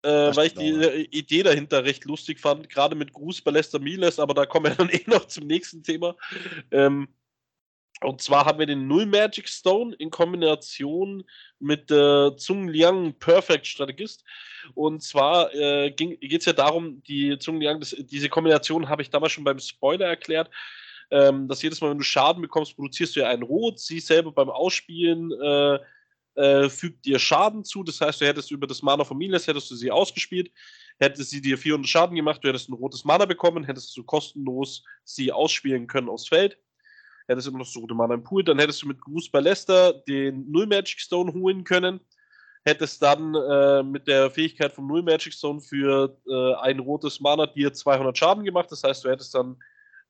äh, weil ich die äh, Idee dahinter recht lustig fand, gerade mit Gruß bei Lester Miles, aber da kommen wir dann eh noch zum nächsten Thema. Ähm, und zwar haben wir den Null Magic Stone in Kombination mit äh, Zung Liang Perfect Strategist. Und zwar äh, geht es ja darum, die Zung Liang, das, diese Kombination habe ich damals schon beim Spoiler erklärt, ähm, dass jedes Mal, wenn du Schaden bekommst, produzierst du ja einen Rot, sie selber beim Ausspielen äh, äh, fügt dir Schaden zu. Das heißt, du hättest über das Mana von Miles, hättest du sie ausgespielt, hättest sie dir 400 Schaden gemacht, du hättest ein rotes Mana bekommen, hättest du kostenlos sie ausspielen können aufs Feld. Hättest immer noch so rote Mana im Pool, dann hättest du mit Goose Ballester den Null Magic Stone holen können. Hättest dann äh, mit der Fähigkeit von Null Magic Stone für äh, ein rotes Mana dir 200 Schaden gemacht. Das heißt, du hättest dann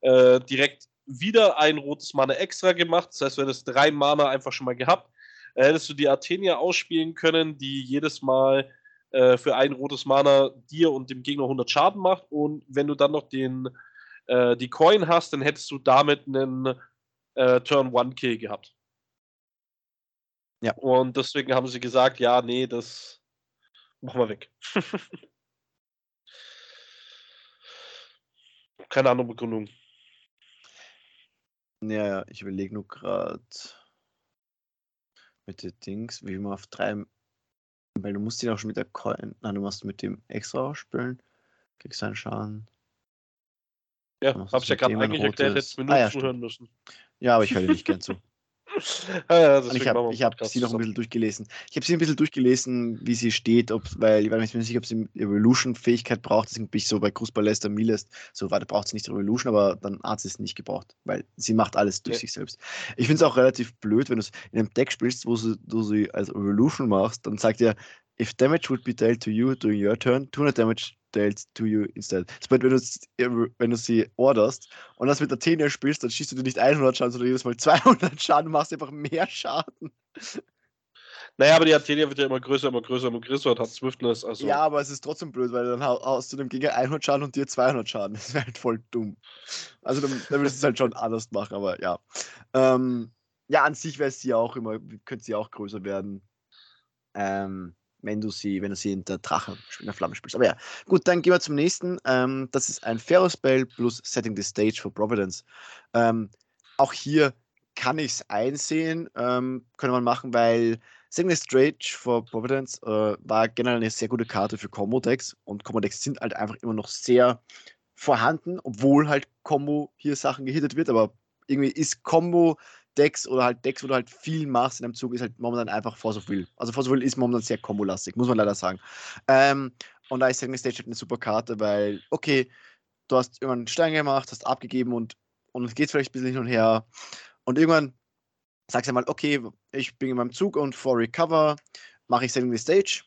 äh, direkt wieder ein rotes Mana extra gemacht. Das heißt, du hättest drei Mana einfach schon mal gehabt hättest du die Athenia ausspielen können, die jedes Mal äh, für ein rotes Mana dir und dem Gegner 100 Schaden macht. Und wenn du dann noch den, äh, die Coin hast, dann hättest du damit einen äh, Turn-One-Kill gehabt. Ja. Und deswegen haben sie gesagt, ja, nee, das machen wir weg. Keine andere Begründung. Ja, ich überlege nur gerade mit den Dings, wie man auf drei, weil du musst ihn auch schon mit der Coin, nein, du musst mit dem extra spielen, kriegst einen Schaden. Ja, hab's ja gerade eigentlich erklärt, hättest du mir nur ah, ja, zuhören müssen. Ja, aber ich höre dir nicht gern zu. ja, ich habe hab sie noch ein bisschen durchgelesen. Ich habe sie ein bisschen durchgelesen, wie sie steht, ob, weil ich weiß nicht sicher, ob sie Evolution-Fähigkeit braucht. Deswegen bin ich so bei Cruzballester Milest. So warte, braucht sie nicht Evolution, aber dann hat sie es nicht gebraucht, weil sie macht alles durch ja. sich selbst. Ich finde es auch relativ blöd, wenn du es in einem Deck spielst, wo du, du sie als Evolution machst, dann sagt er, if damage would be dealt to you during your turn, 200 damage dealt to you instead. Das bedeutet, wenn du, wenn du sie orderst und das mit der Athenia spielst, dann schießt du dir nicht 100 Schaden, sondern jedes Mal 200 Schaden, machst einfach mehr Schaden. Naja, aber die Athenia wird ja immer größer, immer größer, immer größer und hat Swiftness. Also. Ja, aber es ist trotzdem blöd, weil dann haust du dem Gegner 100 Schaden und dir 200 Schaden. Das wäre halt voll dumm. Also dann, dann würdest du es halt schon anders machen, aber ja. Ähm, ja, an sich wäre sie auch immer, könnte sie auch größer werden. Ähm, wenn du sie, wenn du sie in der Drache, in der Flamme spielst. Aber ja, gut, dann gehen wir zum nächsten. Ähm, das ist ein Pharaoh-Spell plus Setting the Stage for Providence. Ähm, auch hier kann ich es einsehen, ähm, könnte man machen, weil Setting the Stage for Providence äh, war generell eine sehr gute Karte für Combo-Decks und Combo-Decks sind halt einfach immer noch sehr vorhanden, obwohl halt Combo hier Sachen gehittet wird, aber irgendwie ist Combo Decks oder halt Decks, wo du halt viel machst in einem Zug, ist halt momentan einfach Force of Will. Also Force of Will ist momentan sehr kombolastig, muss man leider sagen. Ähm, und da ist Second Stage halt eine super Karte, weil, okay, du hast irgendwann einen Stein gemacht, hast abgegeben und, und es geht vielleicht ein bisschen hin und her. Und irgendwann sagst du mal, okay, ich bin in meinem Zug und for Recover mache ich the Stage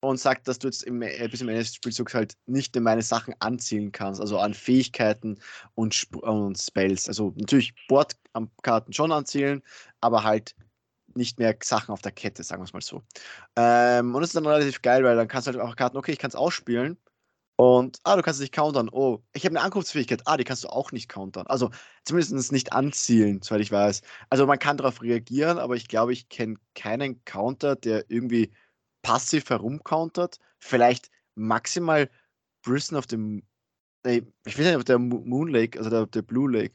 und sagt, dass du jetzt im, äh, bis zum Ende des Spielzugs halt nicht mehr meine Sachen anzielen kannst, also an Fähigkeiten und, und Spells. Also natürlich Bordkarten schon anzielen, aber halt nicht mehr Sachen auf der Kette, sagen wir es mal so. Ähm, und das ist dann relativ geil, weil dann kannst du halt auch Karten, okay, ich kann es ausspielen und, ah, du kannst es nicht countern. Oh, ich habe eine Ankunftsfähigkeit. Ah, die kannst du auch nicht countern. Also zumindest nicht anzielen, soweit ich weiß. Also man kann darauf reagieren, aber ich glaube, ich kenne keinen Counter, der irgendwie passiv herumcountert. Vielleicht maximal of the. Nee, ich weiß nicht, ob der Moon Lake, also der, der Blue Lake.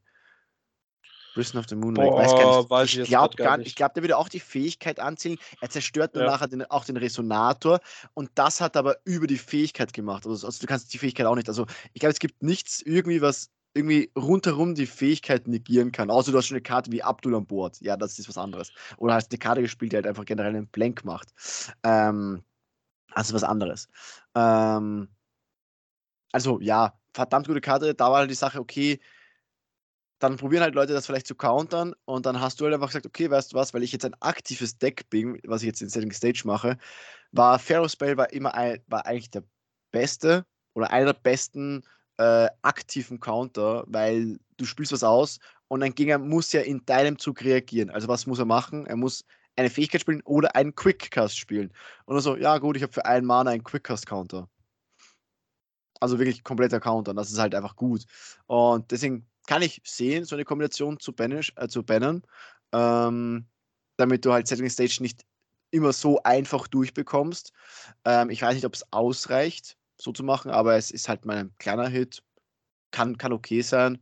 Prison of the Moon Lake. Boah, weiß gar nicht. Weiß ich, ich glaube gar nicht. Ich glaube, der würde auch die Fähigkeit anziehen. Er zerstört nur ja. nachher den, auch den Resonator. Und das hat aber über die Fähigkeit gemacht. Also, also du kannst die Fähigkeit auch nicht. Also ich glaube, es gibt nichts irgendwie, was irgendwie rundherum die Fähigkeit negieren kann. Außer du hast schon eine Karte wie Abdul an Bord. Ja, das ist was anderes. Oder hast eine Karte gespielt, die halt einfach generell einen Blank macht. Ähm, also was anderes. Ähm, also ja, verdammt gute Karte. Da war halt die Sache, okay, dann probieren halt Leute das vielleicht zu countern und dann hast du halt einfach gesagt, okay, weißt du was, weil ich jetzt ein aktives Deck bin, was ich jetzt in Setting Stage mache, war Pharaoh Spell war immer ein, war eigentlich der beste oder einer der besten äh, aktiven Counter, weil du spielst was aus und ein Gegner muss ja in deinem Zug reagieren. Also was muss er machen? Er muss eine Fähigkeit spielen oder einen Quickcast spielen. Und so, ja gut, ich habe für einen Mana einen Quickcast-Counter. Also wirklich kompletter Counter. Und das ist halt einfach gut. Und deswegen kann ich sehen, so eine Kombination zu, banish, äh, zu bannen, ähm, damit du halt Setting Stage nicht immer so einfach durchbekommst. Ähm, ich weiß nicht, ob es ausreicht, so zu machen, aber es ist halt mal ein kleiner Hit. Kann, kann okay sein.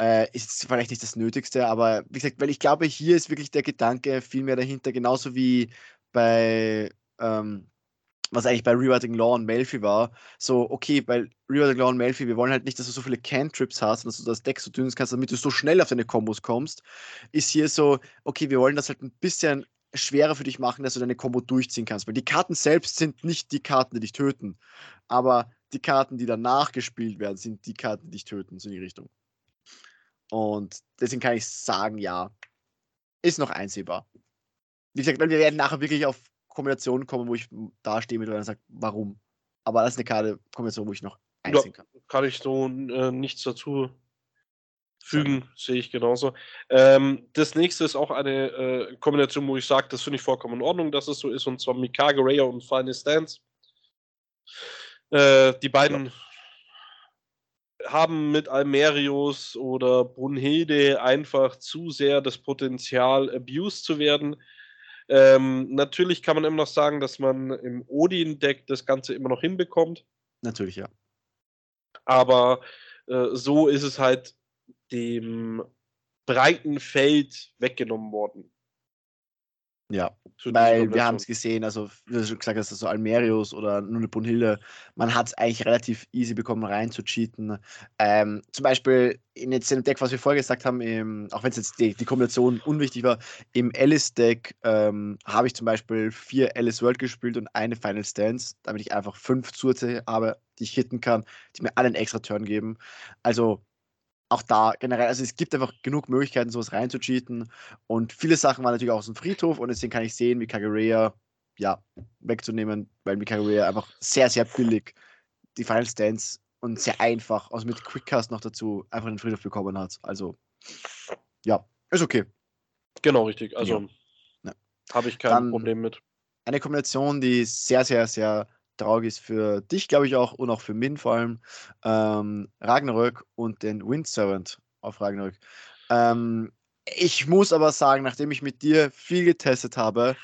Äh, ist vielleicht nicht das Nötigste, aber wie gesagt, weil ich glaube, hier ist wirklich der Gedanke viel mehr dahinter, genauso wie bei ähm, was eigentlich bei Rewriting Law und Melfi war, so, okay, bei Rewriting Law und Melfi, wir wollen halt nicht, dass du so viele Cantrips hast und dass du das Deck so dünn kannst, damit du so schnell auf deine Kombos kommst, ist hier so, okay, wir wollen das halt ein bisschen schwerer für dich machen, dass du deine Combo durchziehen kannst, weil die Karten selbst sind nicht die Karten, die dich töten, aber die Karten, die danach gespielt werden, sind die Karten, die dich töten, so in die Richtung. Und deswegen kann ich sagen, ja, ist noch einsehbar. Wie gesagt, wir werden nachher wirklich auf Kombinationen kommen, wo ich da stehe mit und sage, warum. Aber das ist eine Karte Kombination, wo ich noch einsehen kann. Kann ich so äh, nichts dazu fügen, sehe ich genauso. Ähm, das nächste ist auch eine äh, Kombination, wo ich sage, das finde ich vollkommen in Ordnung, dass es so ist, und zwar Mikage Raya und Final Stance. Äh, die beiden ja haben mit Almerius oder Brunhilde einfach zu sehr das Potenzial, abused zu werden. Ähm, natürlich kann man immer noch sagen, dass man im Odin-Deck das Ganze immer noch hinbekommt. Natürlich, ja. Aber äh, so ist es halt dem breiten Feld weggenommen worden. Ja, weil wir haben es gesehen, also wie du schon gesagt hast, so Almerius oder nur eine Brunhilde, man hat es eigentlich relativ easy bekommen, rein zu cheaten. Ähm, zum Beispiel in jetzt dem Deck, was wir vorher gesagt haben, im, auch wenn es jetzt die, die, Kombination unwichtig war, im Alice-Deck ähm, habe ich zum Beispiel vier Alice World gespielt und eine Final Stance, damit ich einfach fünf Zusätze habe, die ich hitten kann, die mir alle einen extra Turn geben. Also auch da generell, also es gibt einfach genug Möglichkeiten, sowas reinzucheaten. Und viele Sachen waren natürlich auch aus dem Friedhof und deswegen kann ich sehen, wie Kagarea ja, wegzunehmen, weil Kagarea einfach sehr, sehr billig die Final Stance und sehr einfach, also mit Quickcast noch dazu, einfach den Friedhof bekommen hat. Also, ja, ist okay. Genau, richtig. Also, ja. habe ich kein Dann Problem mit. Eine Kombination, die sehr, sehr, sehr traurig ist für dich, glaube ich auch, und auch für Min vor allem, ähm, Ragnarök und den Windservant auf Ragnarök. Ähm, ich muss aber sagen, nachdem ich mit dir viel getestet habe,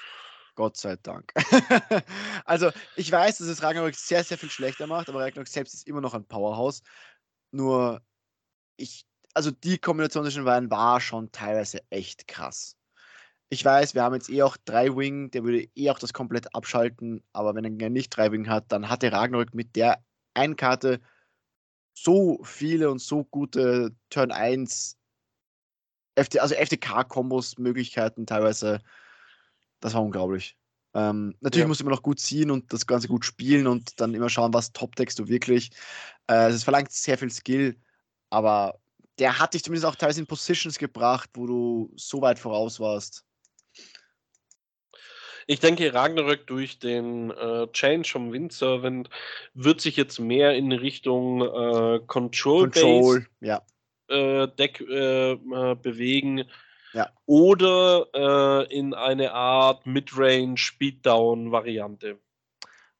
Gott sei Dank. also, ich weiß, dass es Ragnarök sehr, sehr viel schlechter macht, aber Ragnarök selbst ist immer noch ein Powerhouse. Nur, ich, also die Kombination zwischen beiden war schon teilweise echt krass. Ich weiß, wir haben jetzt eh auch drei Wing, der würde eh auch das komplett abschalten, aber wenn er nicht drei Wing hat, dann hat der Ragnarök mit der einen Karte so viele und so gute Turn 1 FT, also FTK-Kombos, Möglichkeiten teilweise. Das war unglaublich. Ähm, natürlich ja. musst du immer noch gut ziehen und das Ganze gut spielen und dann immer schauen, was top-deckst du wirklich. Äh, es verlangt sehr viel Skill, aber der hat dich zumindest auch teilweise in Positions gebracht, wo du so weit voraus warst. Ich denke, Ragnarök durch den äh, Change vom Windservant wird sich jetzt mehr in Richtung äh, Control, Control ja. äh, Deck äh, äh, bewegen. Ja. Oder äh, in eine Art Midrange Speeddown-Variante.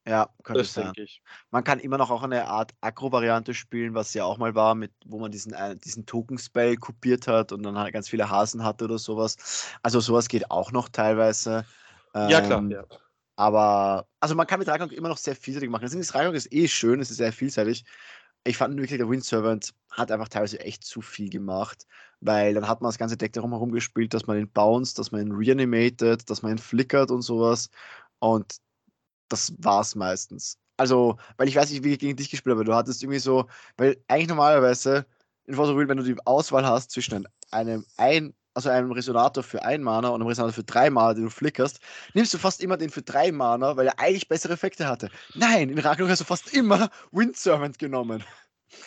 Ja, könnte das sein. Ich. Man kann immer noch auch eine Art Agro-Variante spielen, was ja auch mal war, mit, wo man diesen, äh, diesen Token-Spell kopiert hat und dann halt ganz viele Hasen hatte oder sowas. Also sowas geht auch noch teilweise. Ja, klar. Ähm, ja. Aber, also man kann mit Ragnarok immer noch sehr vielseitig machen. Das Ragnarok ist eh schön, es ist sehr vielseitig. Ich fand wirklich, der Wind Servant hat einfach teilweise echt zu viel gemacht, weil dann hat man das ganze Deck darum herum gespielt, dass man ihn bounced, dass man ihn reanimated, dass man ihn flickert und sowas. Und das war's meistens. Also, weil ich weiß nicht, wie ich gegen dich gespielt habe, du hattest irgendwie so, weil eigentlich normalerweise in Force wenn du die Auswahl hast zwischen einem ein also einem Resonator für ein Mana und einem Resonator für drei Mana, den du flickerst, nimmst du fast immer den für drei Mana, weil er eigentlich bessere Effekte hatte. Nein, in Ragnarok hast du fast immer Windservant genommen.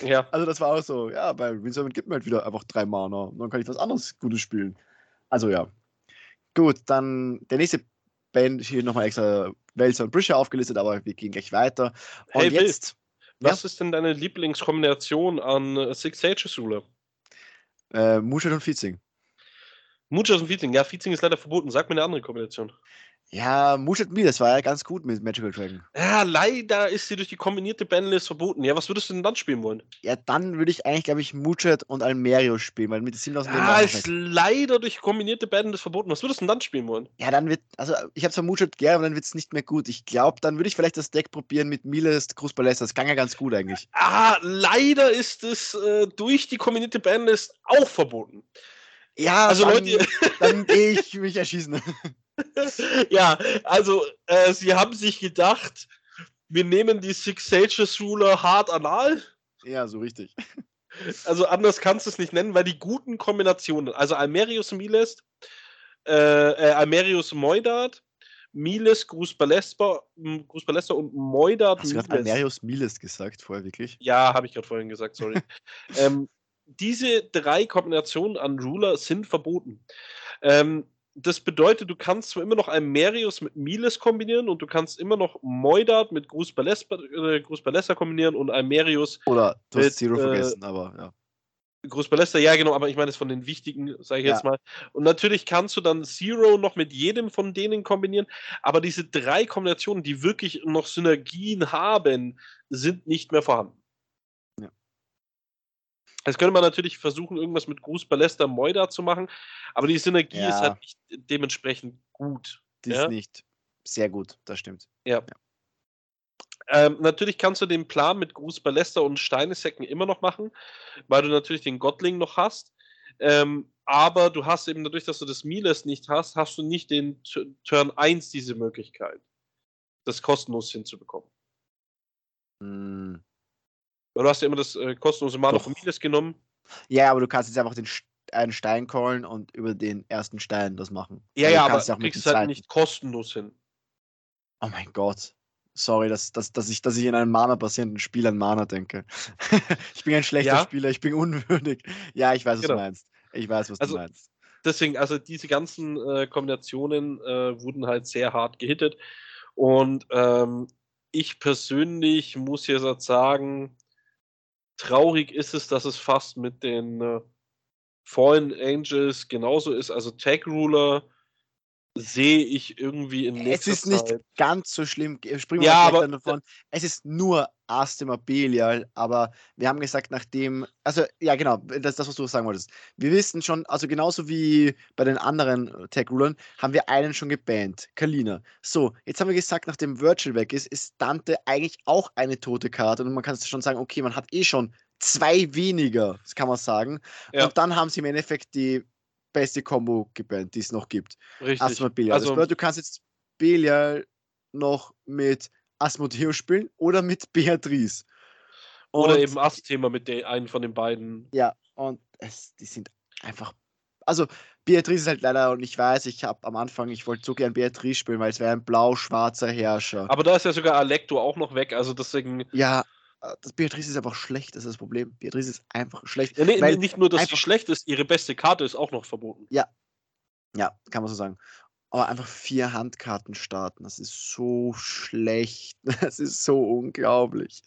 Ja. Also das war auch so, ja, bei Windservant gibt mir halt wieder einfach drei Mana und dann kann ich was anderes Gutes spielen. Also ja. Gut, dann der nächste Band hier nochmal extra Welser und Brischer aufgelistet, aber wir gehen gleich weiter. Und hey, jetzt. Wild. Was ja? ist denn deine Lieblingskombination an Six Sages Ruler? Äh, Muschel und Fiezing. Muchas und Feeling. Ja, Feeling ist leider verboten. Sag mir eine andere Kombination. Ja, Mutet Me, das war ja ganz gut mit Magical Dragon. Ja, leider ist sie durch die kombinierte Bandlist verboten. Ja, was würdest du denn dann spielen wollen? Ja, dann würde ich eigentlich, glaube ich, Muchet und Almerio spielen, weil mit 7000 Leben Ah, auch ist leider durch kombinierte Bandlist verboten. Was würdest du denn dann spielen wollen? Ja, dann wird, also ich habe zwar Muchet gerne, aber dann wird es nicht mehr gut. Ich glaube, dann würde ich vielleicht das Deck probieren mit Miles, Cruz Balesta. Das klang ja ganz gut eigentlich. Ah, leider ist es äh, durch die kombinierte Bandlist auch verboten. Ja, Also dann, Leute, dann gehe ich mich erschießen. ja, also äh, sie haben sich gedacht, wir nehmen die Six Sages Ruler hart anal. ja, so richtig. Also anders kannst du es nicht nennen, weil die guten Kombinationen, also Almerius Miles, äh, äh, Almerius Moidat, Miles Grus Balespa und Moidat Hast du gerade Miles. Almerius Miles gesagt vorher, wirklich? Ja, habe ich gerade vorhin gesagt, sorry. ähm, diese drei Kombinationen an Ruler sind verboten. Ähm, das bedeutet, du kannst zwar immer noch Almerius mit Miles kombinieren und du kannst immer noch Moidat mit Grus Balespa, äh, kombinieren und Almerius Oder du Mit, hast Zero äh, vergessen, aber ja. Großpaläste, ja genau, aber ich meine es von den wichtigen, sage ich Ja. jetzt mal. Und natürlich kannst du dann Zero noch mit jedem von denen kombinieren, aber diese drei Kombinationen, die wirklich noch Synergien haben, sind nicht mehr vorhanden. Ja. Jetzt könnte man natürlich versuchen, irgendwas mit Gruß Ballester Moida zu machen, aber die Synergie ist Ja. halt nicht dementsprechend gut. Die ja. ist nicht sehr gut, das stimmt. Ähm, natürlich kannst du den Plan mit Gruß Ballester und Steinesäcken immer noch machen, weil du natürlich den Gottling noch hast. Ähm, aber du hast eben dadurch, dass du das Miles nicht hast, hast du nicht den T Turn 1 diese Möglichkeit, das kostenlos hinzubekommen. Hm. Weil du hast ja immer das äh, kostenlose Mana von Miles genommen. Ja, aber du kannst jetzt einfach den einen Stein callen und über den ersten Stein das machen. Ja, Also ja, du aber kannst du kriegst es halt nicht kostenlos hin. Oh mein Gott. Sorry, dass, dass, dass, ich, dass ich in einem Mana-basierenden Spiel an Mana denke. ich bin ein schlechter Ja. Spieler, ich bin unwürdig. Ja, ich weiß, was Genau. du meinst. Ich weiß, was Also, du meinst. deswegen, also diese ganzen äh, Kombinationen äh, wurden halt sehr hart gehittet. Und ähm, ich persönlich muss jetzt sagen, traurig ist es, dass es fast mit den äh, Fallen Angels genauso ist. Also Tag Ruler sehe ich irgendwie in Es nächster ist nicht Zeit. ganz so schlimm. Springen wir aber davon. Es ist nur Astima Belial, aber wir haben gesagt, nachdem, also ja genau, das ist das, was du sagen wolltest. Wir wissen schon, also genauso wie bei den anderen Tech-Rulern, haben wir einen schon gebannt, Kalina. So, jetzt haben wir gesagt, nachdem Virtual weg ist, ist Dante eigentlich auch eine tote Karte und man kann schon sagen, okay, man hat eh schon zwei weniger, das kann man sagen. Ja. Und dann haben sie im Endeffekt die beste Combo gebannt, die es noch gibt. Richtig. Asthma. Also- das bedeutet, du kannst jetzt Belial noch mit Asmodeo spielen oder mit Beatrice. Oder Und- eben Ast-Thema mit der einen von den beiden. Ja, und es, die sind einfach. Also, Beatrice ist halt leider, und ich weiß, ich habe am Anfang, ich wollte so gern Beatrice spielen, weil es wäre ein blau-schwarzer Herrscher. Aber da ist ja sogar Alecto auch noch weg, also deswegen. ja, äh, das Beatrice ist einfach schlecht, das ist das Problem. Beatrice ist einfach schlecht. Ja, nee, nicht nur, dass sie schlecht ist, ihre beste Karte ist auch noch verboten. Ja, kann man so sagen. Aber einfach vier Handkarten starten, das ist so schlecht. Das ist so unglaublich.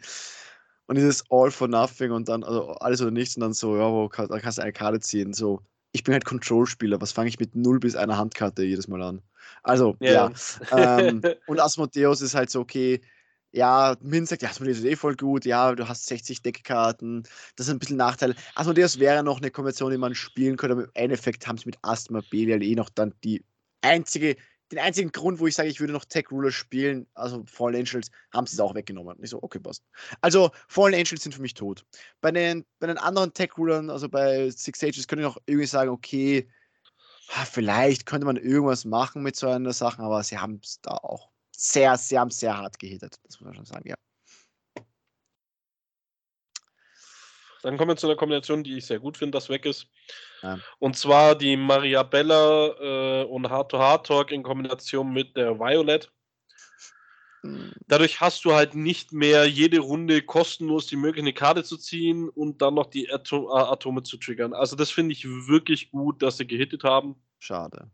Und dieses All for Nothing und dann, also alles oder nichts und dann so, ja, wo kann, da kannst du eine Karte ziehen. So, ich bin halt Control-Spieler, was fange ich mit 0 bis einer Handkarte jedes Mal an? Also, ja. ähm, und Asmodeus ist halt so, okay, ja, Min sagt, ja, Asmodeus ist eh voll gut, ja, du hast 60 Deckkarten, das ist ein bisschen Nachteil. Asmodeus wäre noch eine Kombination, die man spielen könnte, aber im Endeffekt haben sie mit Asthma Belial eh noch dann die einzige, den einzigen Grund, wo ich sage, ich würde noch Tech Ruler spielen, also Fallen Angels, haben sie es auch weggenommen. Und ich so, okay, passt. Also, Fallen Angels sind für mich tot. Bei den, bei den anderen Tech Rulern, also bei Six Ages, könnte ich noch irgendwie sagen, okay, vielleicht könnte man irgendwas machen mit so einer Sache, aber sie haben es da auch sehr, sie haben sehr hart gehittet. Das muss man schon sagen, ja. Dann kommen wir zu einer Kombination, die ich sehr gut finde, dass weg ist. Ja. Und zwar die Mariabella äh, und Heart-to-Heart-Talk in Kombination mit der Violet. Hm, Dadurch hast du halt nicht mehr jede Runde kostenlos die Möglichkeit, eine Karte zu ziehen und dann noch die Atom äh, Atome zu triggern. Also das finde ich wirklich gut, dass sie gehittet haben. Schade.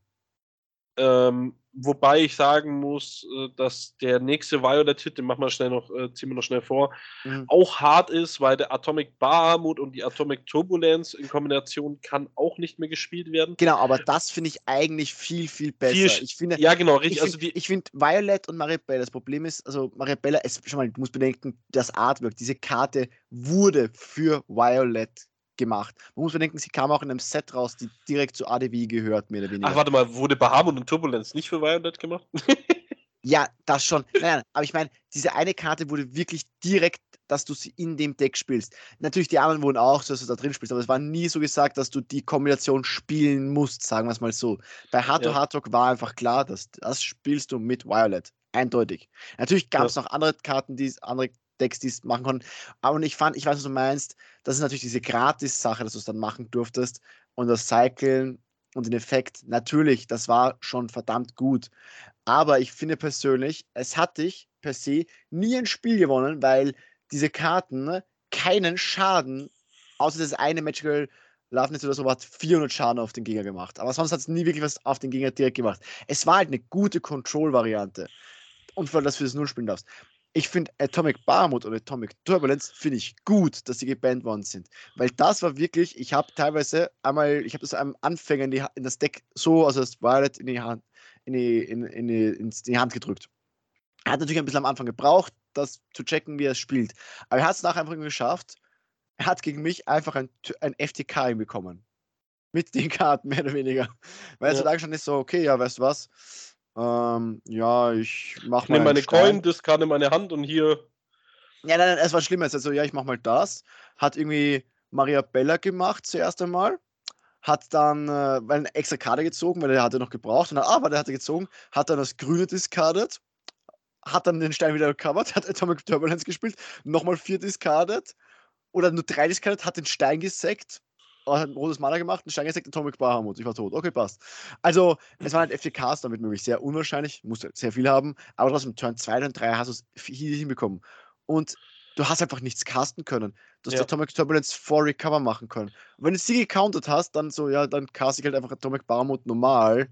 Ähm, wobei ich sagen muss, äh, dass der nächste Violet-Hit, den machen wir schnell noch, äh, ziehen wir noch schnell vor, mhm. auch hart ist, weil der Atomic Bahamut und die Atomic Turbulence in Kombination kann auch nicht mehr gespielt werden. Genau, aber das finde ich eigentlich viel, viel besser. Viel, ich finde, ja, genau, richtig. Ich finde also find Violet und Maribella, das Problem ist, also Maribella, es, schon mal, du musst bedenken, das Artwork, diese Karte wurde für Violet gemacht. Man muss bedenken, sie kam auch in einem Set raus, die direkt zu ADV gehört, mehr oder weniger. Ach, warte mal, wurde Bahamut und Turbulence nicht für Violet gemacht? ja, das schon. Nein, nein, aber ich meine, diese eine Karte wurde wirklich direkt, dass du sie in dem Deck spielst. Natürlich, die anderen wurden auch so, dass du da drin spielst, aber es war nie so gesagt, dass du die Kombination spielen musst, sagen wir es mal so. Bei Hard to Hard Talk war einfach klar, dass das spielst du mit Violet. Eindeutig. Natürlich gab es ja. noch andere Karten, die andere Decks, die es machen konnten. Aber ich fand, ich weiß, was du meinst, das ist natürlich diese Gratis-Sache, dass du es dann machen durftest. Und das Cyclen und den Effekt, natürlich, das war schon verdammt gut. Aber ich finde persönlich, es hat dich per se nie ein Spiel gewonnen, weil diese Karten keinen Schaden, außer das eine Magical Loveness oder so, hat 400 Schaden auf den Gegner gemacht. Aber sonst hat es nie wirklich was auf den Gegner direkt gemacht. Es war halt eine gute Control-Variante. Und weil das für das Null spielen darfst ich finde Atomic Bahamut oder Atomic Turbulence finde ich gut, dass sie gebannt worden sind. Weil das war wirklich, ich habe teilweise einmal, ich habe das einem Anfänger in, die, in, das Deck so, also das Violet in die Hand, in die, in, in, die, in die Hand gedrückt. Er hat natürlich ein bisschen am Anfang gebraucht, das zu checken, wie er es spielt. Aber er hat es nachher einfach geschafft. Er hat gegen mich einfach ein, ein FTK bekommen. Mit den Karten, mehr oder weniger. Weil er ja. so lange schon ist so, okay, ja, weißt du was, ähm, ja, ich mach ich mal. Ich nehme meine Stein. Coin, gerade in meine Hand und hier. Ja, nein, nein, es war schlimmer. Also, ja, ich mach mal das. Hat irgendwie Maria Bella gemacht zuerst einmal. Hat dann äh, eine extra Karte gezogen, weil er hatte noch gebraucht. Und dann, ah, weil er hatte gezogen, hat dann das Grüne discardet. Hat dann den Stein wieder recovered, hat Atomic Turbulence gespielt, nochmal vier discardet. Oder nur drei discardet, hat den Stein gesackt hat ein rotes Mana gemacht, ein Stein gesagt, Atomic Bahamut. Ich war tot. Okay, passt. Also, es waren halt FTKs damit möglich. Sehr unwahrscheinlich, musste sehr viel haben. Aber trotzdem, Turn 2 und 3 hast du es hinbekommen. Und du hast einfach nichts casten können. Du hast ja. Atomic Turbulence vor Recover machen können. Und wenn du sie gecountert hast, dann so, ja, dann cast ich halt einfach Atomic Bahamut normal.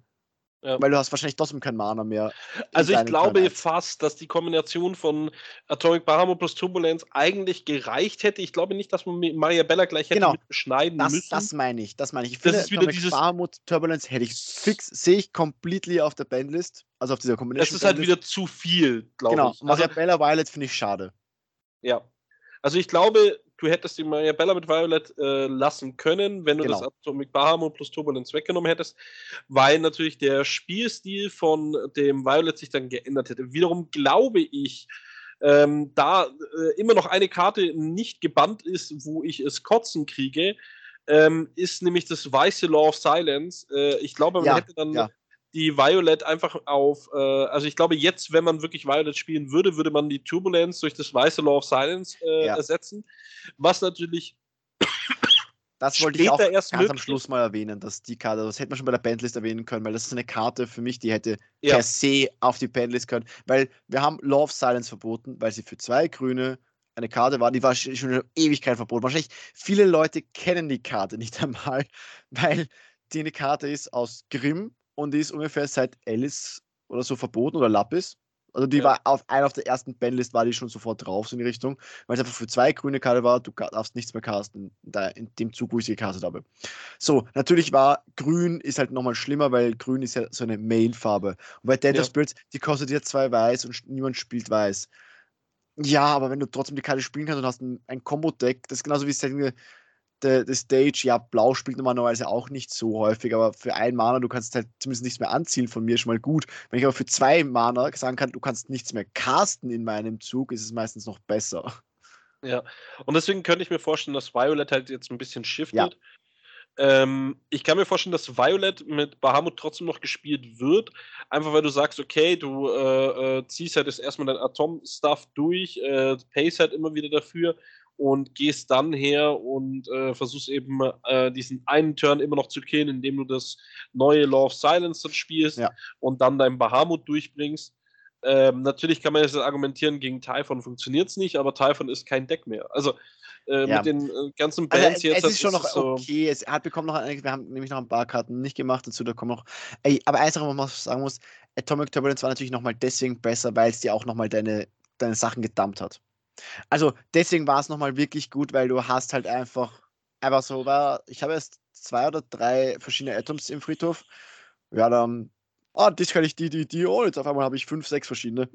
Ja. Weil du hast wahrscheinlich trotzdem kein Mana mehr. Also ich glaube Turn fast, dass die Kombination von Atomic Bahamut plus Turbulence eigentlich gereicht hätte. Ich glaube nicht, dass man Maria Bella gleich hätte genau. beschneiden das, müssen. Das meine ich, das meine ich. Ich finde, das ist wieder dieses Bahamut Turbulence hätte ich fix, sehe ich completely auf der Bandlist. Also auf dieser Kombination. Das ist halt wieder zu viel, glaube genau. ich. Genau, Maria also, Bella Violet finde ich schade. Ja. Also ich glaube, du hättest die Maria Bella mit Violet äh, lassen können, wenn du genau. das Atomic Bahamut plus Turbulence weggenommen hättest, weil natürlich der Spielstil von dem Violet sich dann geändert hätte. Wiederum glaube ich, ähm, da äh, immer noch eine Karte nicht gebannt ist, wo ich es kotzen kriege, ähm, ist nämlich das weiße Law of Silence. Äh, ich glaube, man ja, hätte dann ja die Violet einfach auf, äh, also ich glaube jetzt, wenn man wirklich Violet spielen würde, würde man die Turbulence durch das weiße Law of Silence äh, ja. ersetzen, was natürlich das wollte ich auch erst ganz am Schluss mal erwähnen, dass die Karte, das hätte man schon bei der Bandlist erwähnen können, weil das ist eine Karte für mich, die hätte ja. per se auf die Bandlist können, weil wir haben Law of Silence verboten, weil sie für zwei Grüne eine Karte war, die war schon eine Ewigkeit verboten. Wahrscheinlich viele Leute kennen die Karte nicht einmal, weil die eine Karte ist aus Grimm und die ist ungefähr seit Alice oder so verboten oder Lapis. Also die ja. war auf einer auf der ersten Bandlist war die schon sofort drauf, so in die Richtung, weil es einfach für zwei grüne Karte war, du darfst nichts mehr casten, da in dem Zug, wo ich sie gecastet habe. So, natürlich war grün ist halt nochmal schlimmer, weil grün ist ja so eine Main-Farbe. Und bei Delta ja. Spirits, die kostet ja zwei weiß und niemand spielt weiß. Ja, aber wenn du trotzdem die Karte spielen kannst und hast ein, ein Combo-Deck, das ist genauso wie es der, der Stage, ja, Blau spielt normalerweise auch nicht so häufig, aber für einen Mana, du kannst halt zumindest nichts mehr anziehen von mir, schon mal gut. Wenn ich aber für zwei Mana sagen kann, du kannst nichts mehr casten in meinem Zug, ist es meistens noch besser. Ja, und deswegen könnte ich mir vorstellen, dass Violet halt jetzt ein bisschen shiftet. Ja. Ähm, ich kann mir vorstellen, dass Violet mit Bahamut trotzdem noch gespielt wird, einfach weil du sagst, okay, du äh, äh, ziehst halt jetzt erstmal dein Atom-Stuff durch, äh, pace halt immer wieder dafür und gehst dann her und äh, versuchst eben äh, diesen einen Turn immer noch zu killen, indem du das neue Law of Silence dann spielst ja. und dann dein Bahamut durchbringst. Ähm, natürlich kann man jetzt argumentieren, gegen Typhon funktioniert es nicht, aber Typhon ist kein Deck mehr. Also äh, Ja. mit den äh, ganzen Also, Bands es jetzt. ist schon noch so, okay. Es hat bekommen noch ein, wir haben nämlich noch ein paar Karten nicht gemacht dazu, da kommen noch. Ey, aber eins, was man sagen muss, Atomic Turbulence war natürlich nochmal deswegen besser, weil es dir auch nochmal deine, deine Sachen gedumpt hat. Also deswegen war es nochmal wirklich gut, weil du hast halt einfach, einfach so, war, ich habe erst zwei oder drei verschiedene Atoms im Friedhof. Ja, dann, ah, das kann ich die, die, die, oh, jetzt auf einmal habe ich fünf, sechs verschiedene.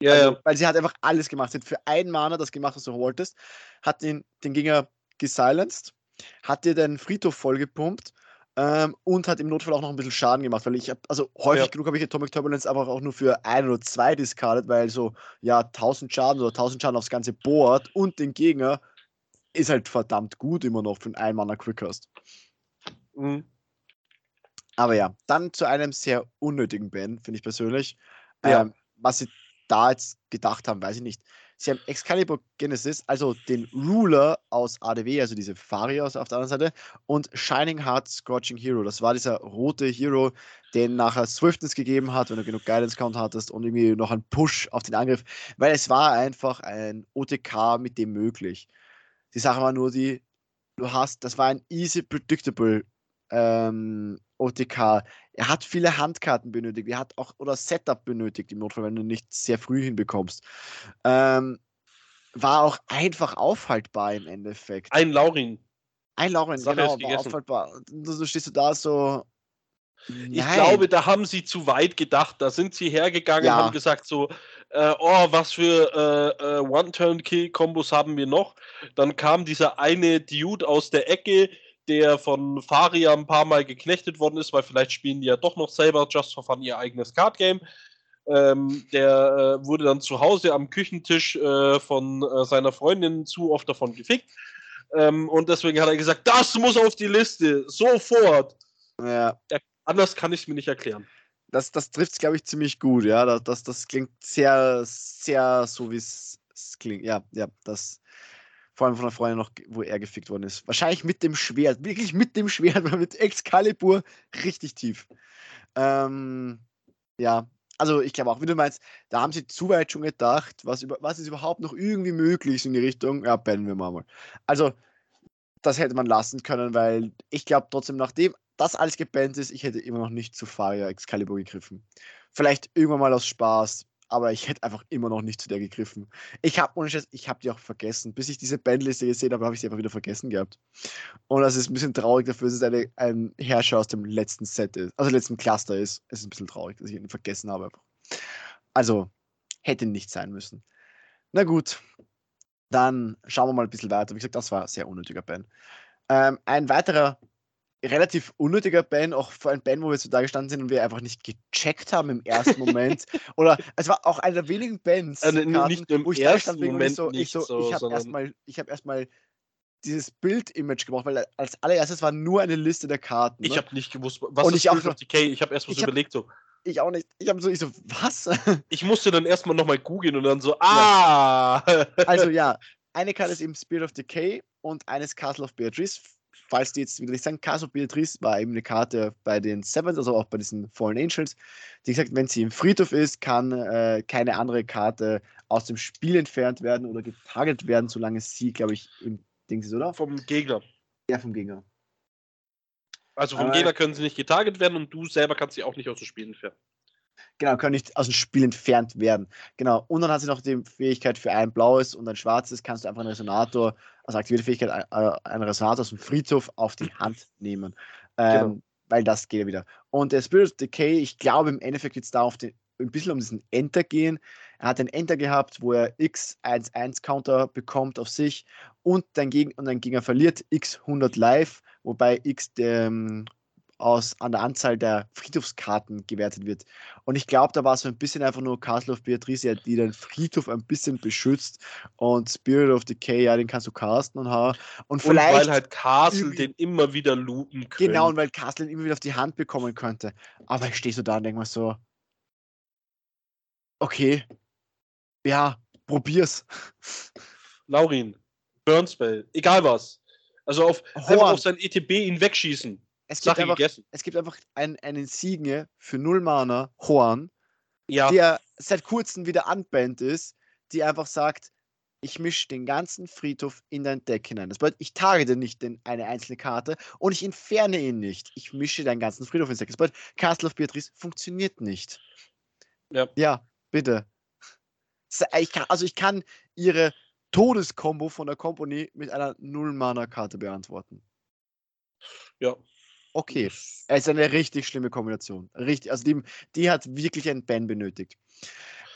Ja, Also, ja. Weil sie hat einfach alles gemacht. Sie hat für einen Mana das gemacht, was du wolltest, hat den, den Gegner gesilenced, hat dir den Friedhof vollgepumpt ähm, und hat im Notfall auch noch ein bisschen Schaden gemacht, weil ich habe, also häufig Ja. genug habe ich Atomic Turbulence einfach auch nur für ein oder zwei discarded, weil so, ja, 1000 Schaden oder 1000 Schaden aufs ganze Board und den Gegner ist halt verdammt gut immer noch für einen Ein-Mana Quickcast. Mhm. Aber ja, dann zu einem sehr unnötigen Ban, finde ich persönlich. Ja. Ähm, was sie da jetzt gedacht haben, weiß ich nicht. Sie haben Excalibur Genesis, also den Ruler aus ADW, also diese Faria auf der anderen Seite, und Shining Heart Scorching Hero. Das war dieser rote Hero, den nachher Swiftness gegeben hat, wenn du genug Guidance Count hattest und irgendwie noch einen Push auf den Angriff, weil es war einfach ein OTK mit dem möglich. Die Sache war nur die, du hast, das war ein easy predictable ähm, OTK. Er hat viele Handkarten benötigt. Er hat auch oder Setup benötigt im Notfall, wenn du nicht sehr früh hinbekommst. Ähm, war auch einfach aufhaltbar im Endeffekt. Ein Laurin. Ein Lauren, Sache genau, war aufhaltbar. So stehst du da so. Ich nein. glaube, da haben sie zu weit gedacht. Da sind sie hergegangen Ja. und haben gesagt so, äh, oh, was für äh, äh, One-Turn-Kill-Kombos haben wir noch? Dann kam dieser eine Dude aus der Ecke, der von Faria ein paar Mal geknechtet worden ist, weil vielleicht spielen die ja doch noch selber Just for Fun ihr eigenes Card-Game. Ähm, der äh, wurde dann zu Hause am Küchentisch äh, von äh, seiner Freundin zu oft davon gefickt. Ähm, und deswegen hat er gesagt, das muss auf die Liste, sofort. Ja, Anders kann ich es mir nicht erklären. das, das trifft es, glaube ich, ziemlich gut. Ja, das, das, das klingt sehr, sehr so, wie es es klingt. Ja, ja, das. Vor allem von der Freundin noch, wo er gefickt worden ist. Wahrscheinlich mit dem Schwert. Wirklich mit dem Schwert, weil mit Excalibur richtig tief. Ähm, ja, also ich glaube auch, wie du meinst, da haben sie zu weit schon gedacht, was, über, was ist überhaupt noch irgendwie möglich in die Richtung, ja, bannen wir mal. mal. Also, das hätte man lassen können, weil ich glaube trotzdem, nachdem das alles gebannt ist, ich hätte immer noch nicht zu Faria Excalibur gegriffen. Vielleicht irgendwann mal aus Spaß, aber ich hätte einfach immer noch nicht zu der gegriffen. Ich habe ich habe die auch vergessen. Bis ich diese Bandliste gesehen habe, habe ich sie einfach wieder vergessen gehabt. Und das ist ein bisschen traurig dafür, dass es eine, ein Herrscher aus dem letzten Set ist, also letzten Cluster ist. Es ist ein bisschen traurig, dass ich ihn vergessen habe. Also, hätte nicht sein müssen. Na gut, dann schauen wir mal ein bisschen weiter. Wie gesagt, das war ein sehr unnötiger Ban. Ähm, ein weiterer relativ unnötiger Ban, auch für ein Ban, wo wir so da gestanden sind und wir einfach nicht gecheckt haben im ersten Moment. Oder es war auch einer der wenigen Bands, Karten, nicht nur im wo ich da ersten stand bin und ich Moment so, ich, so, so, ich habe erstmal hab erstmal dieses Bild-Image gemacht, weil als allererstes war nur eine Liste der Karten. Ich ne? habe nicht gewusst, was Und ist ich auch Spirit of Decay. Ich habe erst Ich hab- überlegt, so. ich auch nicht. Ich habe so, ich so, was? Ich musste dann erstmal nochmal googeln und dann so, ah! Also ja, eine Karte ist eben Spirit of Decay und eines Castle of Beatrice. Falls die jetzt wieder nicht sagen, Castle of Beatrice war eben eine Karte bei den Sevens, also auch bei diesen Fallen Angels. Die gesagt, wenn sie im Friedhof ist, kann äh, keine andere Karte aus dem Spiel entfernt werden oder getarget werden, solange sie, glaube ich, im Ding ist, oder? vom Gegner. Ja, vom Gegner. Also vom Aber- Gegner können sie nicht getarget werden und du selber kannst sie auch nicht aus dem Spiel entfernen. Genau, können nicht aus dem Spiel entfernt werden. Genau. Und dann hat sie noch die Fähigkeit für ein blaues und ein schwarzes, kannst du einfach einen Resonator, also aktivierte Fähigkeit, äh, einen Resonator aus dem Friedhof auf die Hand nehmen. Ähm, Genau. Weil das geht ja wieder. Und der Spirit of Decay, ich glaube im Endeffekt jetzt da auf den, ein bisschen um diesen Enter gehen. Er hat einen Enter gehabt, wo er X11-Counter bekommt auf sich und dein, Geg und dein Gegner verliert X 100 live, wobei X dem, aus, an der Anzahl der Friedhofskarten gewertet wird. Und ich glaube, da war so ein bisschen einfach nur Castle of Beatrice, die den Friedhof ein bisschen beschützt. Und Spirit of Decay, ja, den kannst du casten und ha. Und Und vielleicht. weil halt Castle den immer wieder looten können. genau, und weil Castle ihn immer wieder auf die Hand bekommen könnte. Aber ich stehe so da und denke mir so. Okay. Ja, probier's. Laurin, Burnspell, egal was. Also auf, einfach auf sein ETB ihn wegschießen. Es gibt Sache einfach, gegessen. es gibt einfach ein, einen Signe für null Mana, Horn. ja. der seit kurzem wieder unbanned ist, die einfach sagt, ich mische den ganzen Friedhof in dein Deck hinein. Das bedeutet, ich targete nicht den, eine einzelne Karte und ich entferne ihn nicht. Ich mische deinen ganzen Friedhof ins Deck. Das bedeutet, Castle of Beatrice funktioniert nicht. Ja, ja bitte. Ich kann, also ich kann ihre Todeskombo von der Company mit einer Null-Mana-Karte beantworten. Ja. Okay. Es ist eine richtig schlimme Kombination. Richtig, also die, die hat wirklich einen Ban benötigt.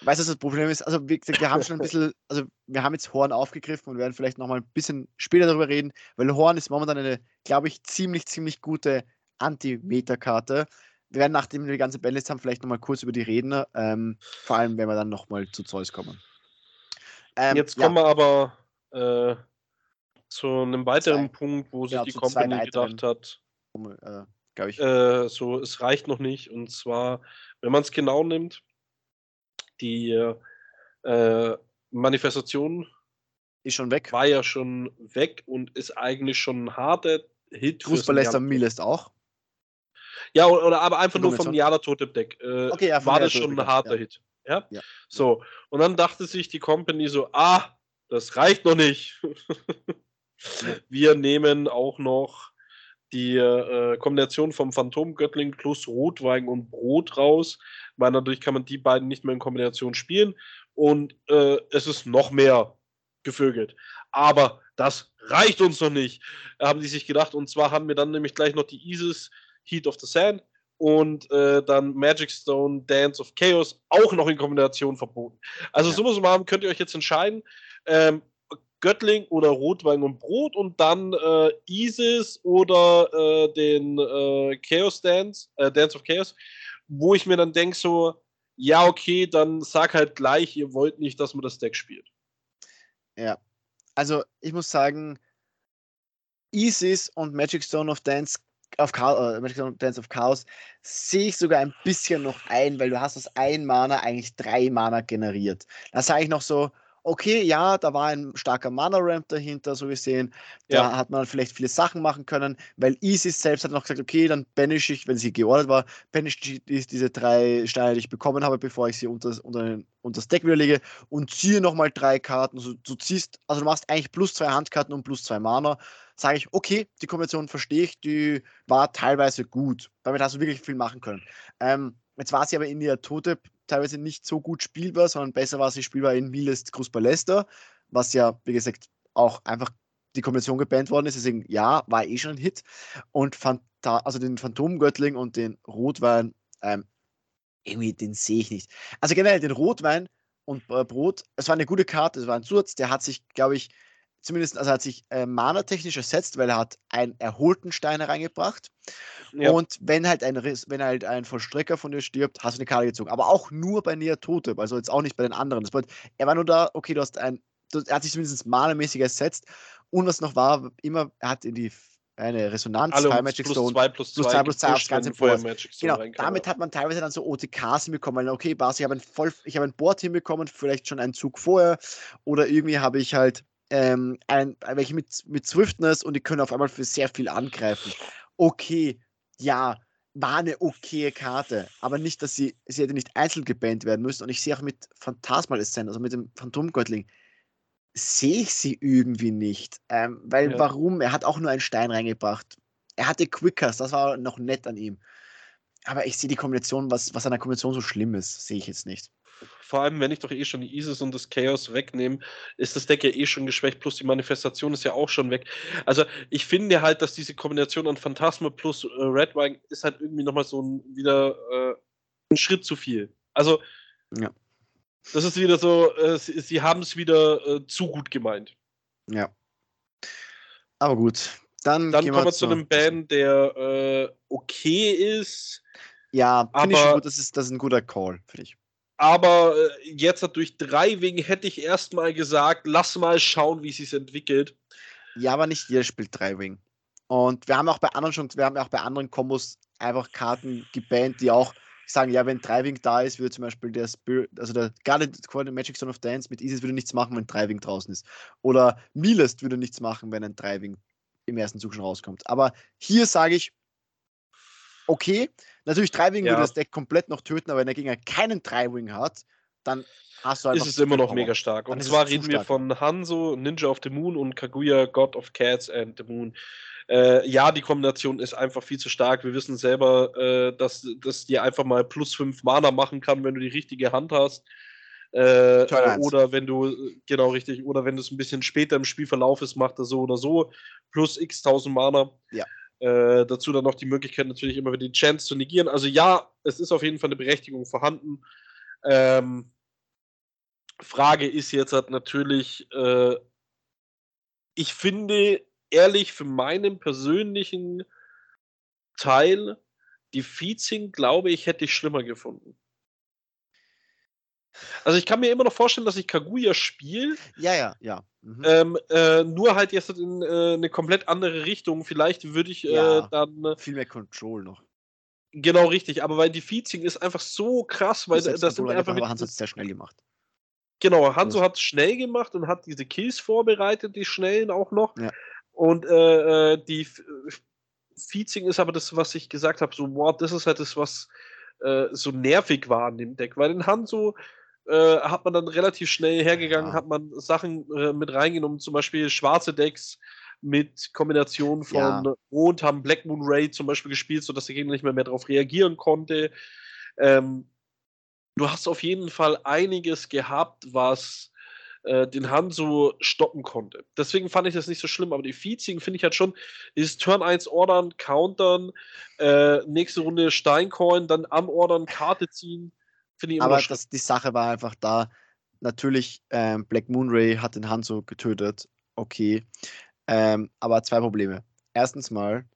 Weißt du, was das Problem ist? Also, gesagt, wir haben schon ein bisschen, also wir haben jetzt Horn aufgegriffen und werden vielleicht nochmal ein bisschen später darüber reden, weil Horn ist momentan eine, glaube ich, ziemlich, ziemlich gute Anti-Meta-Karte. Wir werden, nachdem wir die ganze Bandlist haben, vielleicht nochmal kurz über die reden, ähm, vor allem, wenn wir dann nochmal zu Zeus kommen. Ähm, Jetzt kommen ja. wir aber äh, zu einem weiteren zwei. Punkt, wo sich genau, die Company gedacht hat, äh, ich. Äh, so, es reicht noch nicht. Und zwar, wenn man es genau nimmt, die äh, Manifestation ist schon weg. War ja schon weg und ist eigentlich schon ein harter Hit. Fußballläster Milest auch. Ja, oder, aber einfach nur vom Jada Totem Deck. Äh, okay, ja, war das schon ein harter ja. Hit. Ja? ja? So. Und dann dachte sich die Company so, ah, das reicht noch nicht. Wir nehmen auch noch die äh, Kombination vom Phantomgöttling plus Rotwein und Brot raus, weil natürlich kann man die beiden nicht mehr in Kombination spielen und äh, es ist noch mehr gevögelt. Aber das reicht uns noch nicht, haben die sich gedacht. Und zwar haben wir dann nämlich gleich noch die Isis Heat of the Sand und äh, dann Magic Stone Dance of Chaos auch noch in Kombination verboten. Also ja. summa summarum könnt ihr euch jetzt entscheiden. Ähm, Göttling oder Rotwein und Brot und dann äh, Isis oder äh, den äh, Chaos Dance, äh, Dance of Chaos, wo ich mir dann denke so, ja okay, dann sag halt gleich, ihr wollt nicht, dass man das Deck spielt. Ja, also ich muss sagen, Isis und Magic Stone of Dance auf Chaos, äh, Magic Stone Dance of Chaos sehe ich sogar ein bisschen noch ein, weil du hast aus ein Mana eigentlich drei Mana generiert. Da sage ich noch so, okay, ja, da war ein starker Mana-Ramp dahinter, so gesehen. Da ja. hat man vielleicht viele Sachen machen können, weil Isis selbst hat noch gesagt, okay, dann banish ich, wenn sie geordert war, banish ich diese drei Steine, die ich bekommen habe, bevor ich sie unter, unter, unter das Deck wieder lege und ziehe nochmal drei Karten. Also du ziehst, also du machst eigentlich plus zwei Handkarten und plus zwei Mana. Sage ich, okay, die Kombination verstehe ich, die war teilweise gut. Damit hast du wirklich viel machen können. Ähm, jetzt war sie aber in der Tote teilweise nicht so gut spielbar, sondern besser war sie spielbar in Miles Cruz Ballester, was ja, wie gesagt, auch einfach die Kombination gebannt worden ist. Deswegen, ja, war eh schon ein Hit. Und Phanta also den Phantomgöttling und den Rotwein, ähm, irgendwie, den sehe ich nicht. Also generell den Rotwein und äh, Brot, es war eine gute Karte, es war ein Surz, der hat sich, glaube ich, zumindest, also hat sich äh, mana-technisch ersetzt, weil er hat einen erholten Stein reingebracht. Ja. Und wenn halt ein wenn halt ein Vollstrecker von dir stirbt, hast du eine Karte gezogen. Aber auch nur bei Nia Tote, also jetzt auch nicht bei den anderen. Das bedeutet, er war nur da, okay, du hast ein, du, er hat sich zumindest mana-mäßig ersetzt. Und was noch war, immer, er hat in die eine Resonanz, Alle zwei Magic Stone, 2 plus 2 plus 2 aufs ganze Board. Genau, damit hat man teilweise dann so OTKs hinbekommen, weil okay, Bas, ich habe ein, voll, ich hab ein Board hinbekommen, vielleicht schon einen Zug vorher oder irgendwie habe ich halt ähm, ein, welche mit, mit Swiftness und die können auf einmal für sehr viel angreifen. Okay, ja, war eine okaye Karte, aber nicht, dass sie, sie hätte nicht einzeln gebannt werden müssen. Und ich sehe auch mit Phantasmal Ascent, also mit dem Phantomgöttling, sehe ich sie irgendwie nicht. Ähm, weil ja. warum? Er hat auch nur einen Stein reingebracht. Er hatte Quickers, das war noch nett an ihm. Aber ich sehe die Kombination, was, was an der Kombination so schlimm ist, sehe ich jetzt nicht vor allem, wenn ich doch eh schon die Isis und das Chaos wegnehme, ist das Deck ja eh schon geschwächt, plus die Manifestation ist ja auch schon weg. Also ich finde halt, dass diese Kombination an Phantasma plus äh, Red Wine ist halt irgendwie nochmal so ein, wieder äh, ein Schritt zu viel. Also ja. das ist wieder so, äh, sie, sie haben es wieder äh, zu gut gemeint. Ja. Aber gut. Dann, Dann kommen wir zu einem Band, der äh, okay ist. Ja, finde ich gut. Das ist, das ist ein guter Call, finde ich. Aber äh, jetzt durch drei Wegen hätte ich erstmal gesagt, lass mal schauen, wie es sich entwickelt. Ja, aber nicht jeder spielt drei Wing. Und wir haben auch bei anderen schon, wir haben auch bei anderen Kombos einfach Karten gebannt, die auch sagen, ja, wenn Driving da ist, würde zum Beispiel der Spirit, also der Guardian Magic Zone of Dance mit Isis würde nichts machen, wenn Driving draußen ist. Oder Milest würde nichts machen, wenn ein Driving im ersten Zug schon rauskommt. Aber hier sage ich, okay, Natürlich, Driving Ja. würde das Deck komplett noch töten, aber wenn der Gegner keinen Driving hat, dann hast du halt ist es immer noch Power. mega stark. Dann Und zwar reden wir von Hanzo, Ninja of the Moon und Kaguya, God of Cats and the Moon. Äh, ja, die Kombination ist einfach viel zu stark. Wir wissen selber, äh, dass das dir einfach mal plus 5 Mana machen kann, wenn du die richtige Hand hast. Äh, oder wenn du, genau richtig, oder wenn du es ein bisschen später im Spielverlauf ist, macht er so oder so plus x 1000 Mana. Ja. Äh, dazu dann noch die Möglichkeit, natürlich immer wieder die Chance zu negieren. Also ja, es ist auf jeden Fall eine Berechtigung vorhanden. Ähm, Frage ist jetzt halt natürlich, äh, ich finde ehrlich für meinen persönlichen Teil, die Feezing, glaube ich, hätte ich schlimmer gefunden. Also ich kann mir immer noch vorstellen, dass ich Kaguya spiele, Ja, ja, ja. Mhm. ähm, äh, nur halt jetzt in äh, eine komplett andere Richtung. Vielleicht würde ich äh, Ja. dann äh, Viel mehr Control noch. genau richtig, aber weil die Feezing ist einfach so krass, weil Das das, sind einfach aber Hans hat es sehr schnell gemacht. Genau, Hanso Das- hat es schnell gemacht und hat diese Kills vorbereitet, die schnellen auch noch. Ja. Und äh, äh, die Feezing ist aber das, was ich gesagt habe, so, wow, das ist halt das, was so nervig war an dem Deck. Weil in Hanzo äh, hat man dann relativ schnell hergegangen, Ja. hat man Sachen äh, mit reingenommen, zum Beispiel schwarze Decks mit Kombination von Ja. Rot, haben Black Moon Ray zum Beispiel gespielt, sodass der Gegner nicht mehr, mehr darauf reagieren konnte. Ähm, du hast auf jeden Fall einiges gehabt, was äh, den Hanzo stoppen konnte. Deswegen fand ich das nicht so schlimm, aber die Feezing finde ich halt schon, dieses Turn 1 ordern, countern, äh, nächste Runde Steincoin, dann am Ordern Karte ziehen, finde ich Aber das, die Sache war einfach da. Natürlich, ähm, Black Moon Ray hat den Hanzo getötet. Okay. Ähm, aber zwei Probleme. Erstens mal,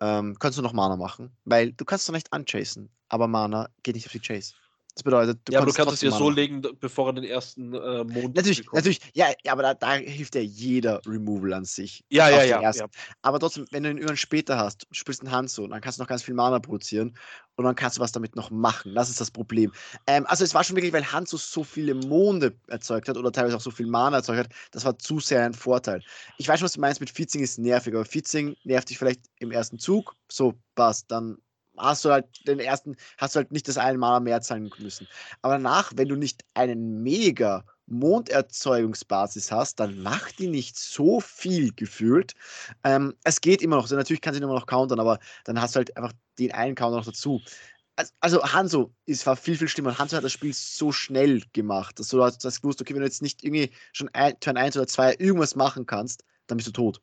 ähm, kannst du noch Mana machen, weil du kannst doch nicht unchasen, aber Mana geht nicht auf die Chase. Das bedeutet, du ja, aber du kannst kannst es Mana so legen, bevor er den ersten äh, Mond Natürlich, bekommt. natürlich, ja, ja, aber da, da hilft ja jeder Removal an sich. Ja, ja, ja, ja. Aber trotzdem, wenn du ihn irgendwann später hast, du spielst einen Hanzo, dann kannst du noch ganz viel Mana produzieren und dann kannst du was damit noch machen. Das ist das Problem. Ähm, also es war schon wirklich, weil Hanzo so viele Monde erzeugt hat oder teilweise auch so viel Mana erzeugt hat, das war zu sehr ein Vorteil. Ich weiß schon, was du meinst mit Fitzing ist nervig, aber Fitzing nervt dich vielleicht im ersten Zug, so passt, dann hast du halt den ersten, hast du halt nicht das eine Mana mehr zahlen müssen. Aber danach, wenn du nicht einen mega Monderzeugungsbasis hast, dann macht die nicht so viel gefühlt. Ähm, es geht immer noch, also natürlich kann sie immer noch countern, aber dann hast du halt einfach den einen Counter noch dazu. Also, also Hanzo ist war viel, viel schlimmer. Hanzo hat das Spiel so schnell gemacht, dass du das gewusst, okay, wenn du jetzt nicht irgendwie schon ein, Turn 1 oder 2 irgendwas machen kannst, dann bist du tot.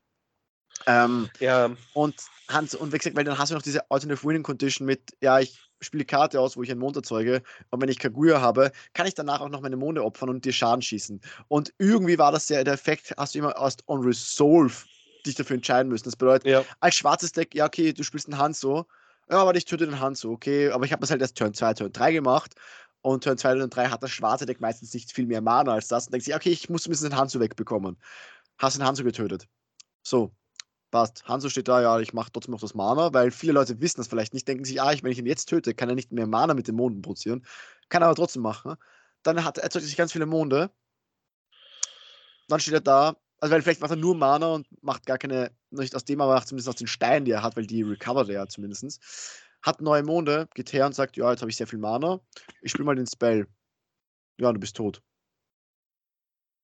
Ähm, ja. und Hans, und wie gesagt, weil dann hast du noch diese Alternative Winning Condition mit, ja, ich spiele Karte aus, wo ich einen Mond erzeuge, und wenn ich Kaguya habe, kann ich danach auch noch meine Monde opfern und dir Schaden schießen. Und irgendwie war das der, der Effekt, hast du immer erst on Resolve dich dafür entscheiden müssen. Das bedeutet, Ja. als schwarzes Deck, ja, okay, du spielst einen Hanzo, ja, aber ich töte den Hanzo, okay, aber ich habe das halt erst Turn 2, Turn 3 gemacht. Und Turn 2 und 3 hat das schwarze Deck meistens nicht viel mehr Mana als das. Und denkst du, okay, ich muss zumindest den Hanzo wegbekommen. Hast den Hanzo getötet. So, passt. Hanzo steht da, ja, ich mache trotzdem noch das Mana, weil viele Leute wissen das vielleicht nicht, denken sich, ah, wenn ich ihn jetzt töte, kann er nicht mehr Mana mit den Monden produzieren. Kann er aber trotzdem machen. Dann hat, erzeugt er sich ganz viele Monde. Dann steht er da, also weil vielleicht macht er nur Mana und macht gar keine, nicht aus dem, aber zumindest aus den Steinen, die er hat, weil die recovert er ja zumindest. Hat neue Monde, geht her und sagt, ja, jetzt habe ich sehr viel Mana, ich spiele mal den Spell. Ja, du bist tot.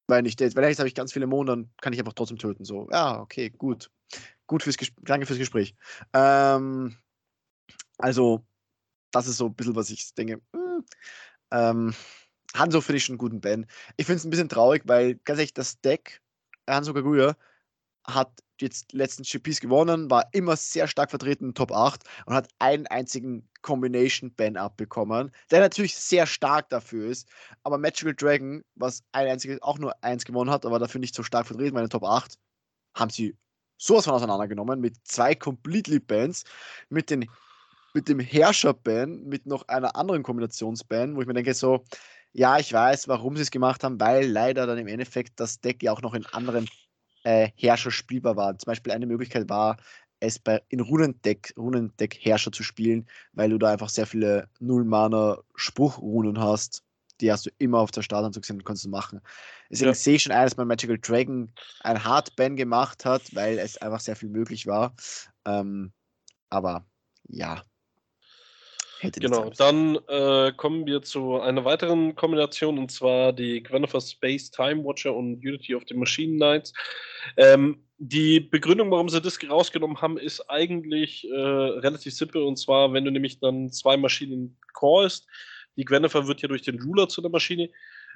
Weil nicht, weil jetzt habe ich ganz viele Monde, dann kann ich einfach trotzdem töten. So, ja, okay, gut. Gut fürs. Danke fürs Gespräch. Ähm, also, das ist so ein bisschen, was ich denke. Hm, ähm, Hanzo finde ich schon einen guten Ben. Ich finde es ein bisschen traurig, weil ganz ehrlich, das Deck Hanzo Kaguya hat jetzt letzten GPs gewonnen, war immer sehr stark vertreten in Top 8 und hat einen einzigen Combination Ban abbekommen, der natürlich sehr stark dafür ist. Aber Magical Dragon, was ein einziges auch nur eins gewonnen hat, aber dafür nicht so stark vertreten den Top 8, haben sie sowas von auseinandergenommen mit zwei Completely Bans, mit, den, mit dem Herrscher-Ban, mit noch einer anderen Kombinations-Ban, wo ich mir denke, so, ja, ich weiß, warum sie es gemacht haben, weil leider dann im Endeffekt das Deck ja auch noch in anderen äh, Herrscher spielbar war. Zum Beispiel eine Möglichkeit war, es bei, in Runendeck, Runendeck Herrscher zu spielen, weil du da einfach sehr viele Null-Mana-Spruchrunen hast. Die hast du immer auf der Starthand gesehen und kannst du machen. Deswegen Ja. sehe ich schon ein, dass man Magical Dragon ein Hardban gemacht hat, weil es einfach sehr viel möglich war. Ähm, aber ja. Genau, dann äh, kommen wir zu einer weiteren Kombination und zwar die Gwenifer Space Time Watcher und Unity of the Machine Knights. Ähm, die Begründung, warum sie das rausgenommen haben, ist eigentlich äh, relativ simpel und zwar, wenn du nämlich dann zwei Maschinen callst, die Gwenifer wird ja durch den Ruler zu der Maschine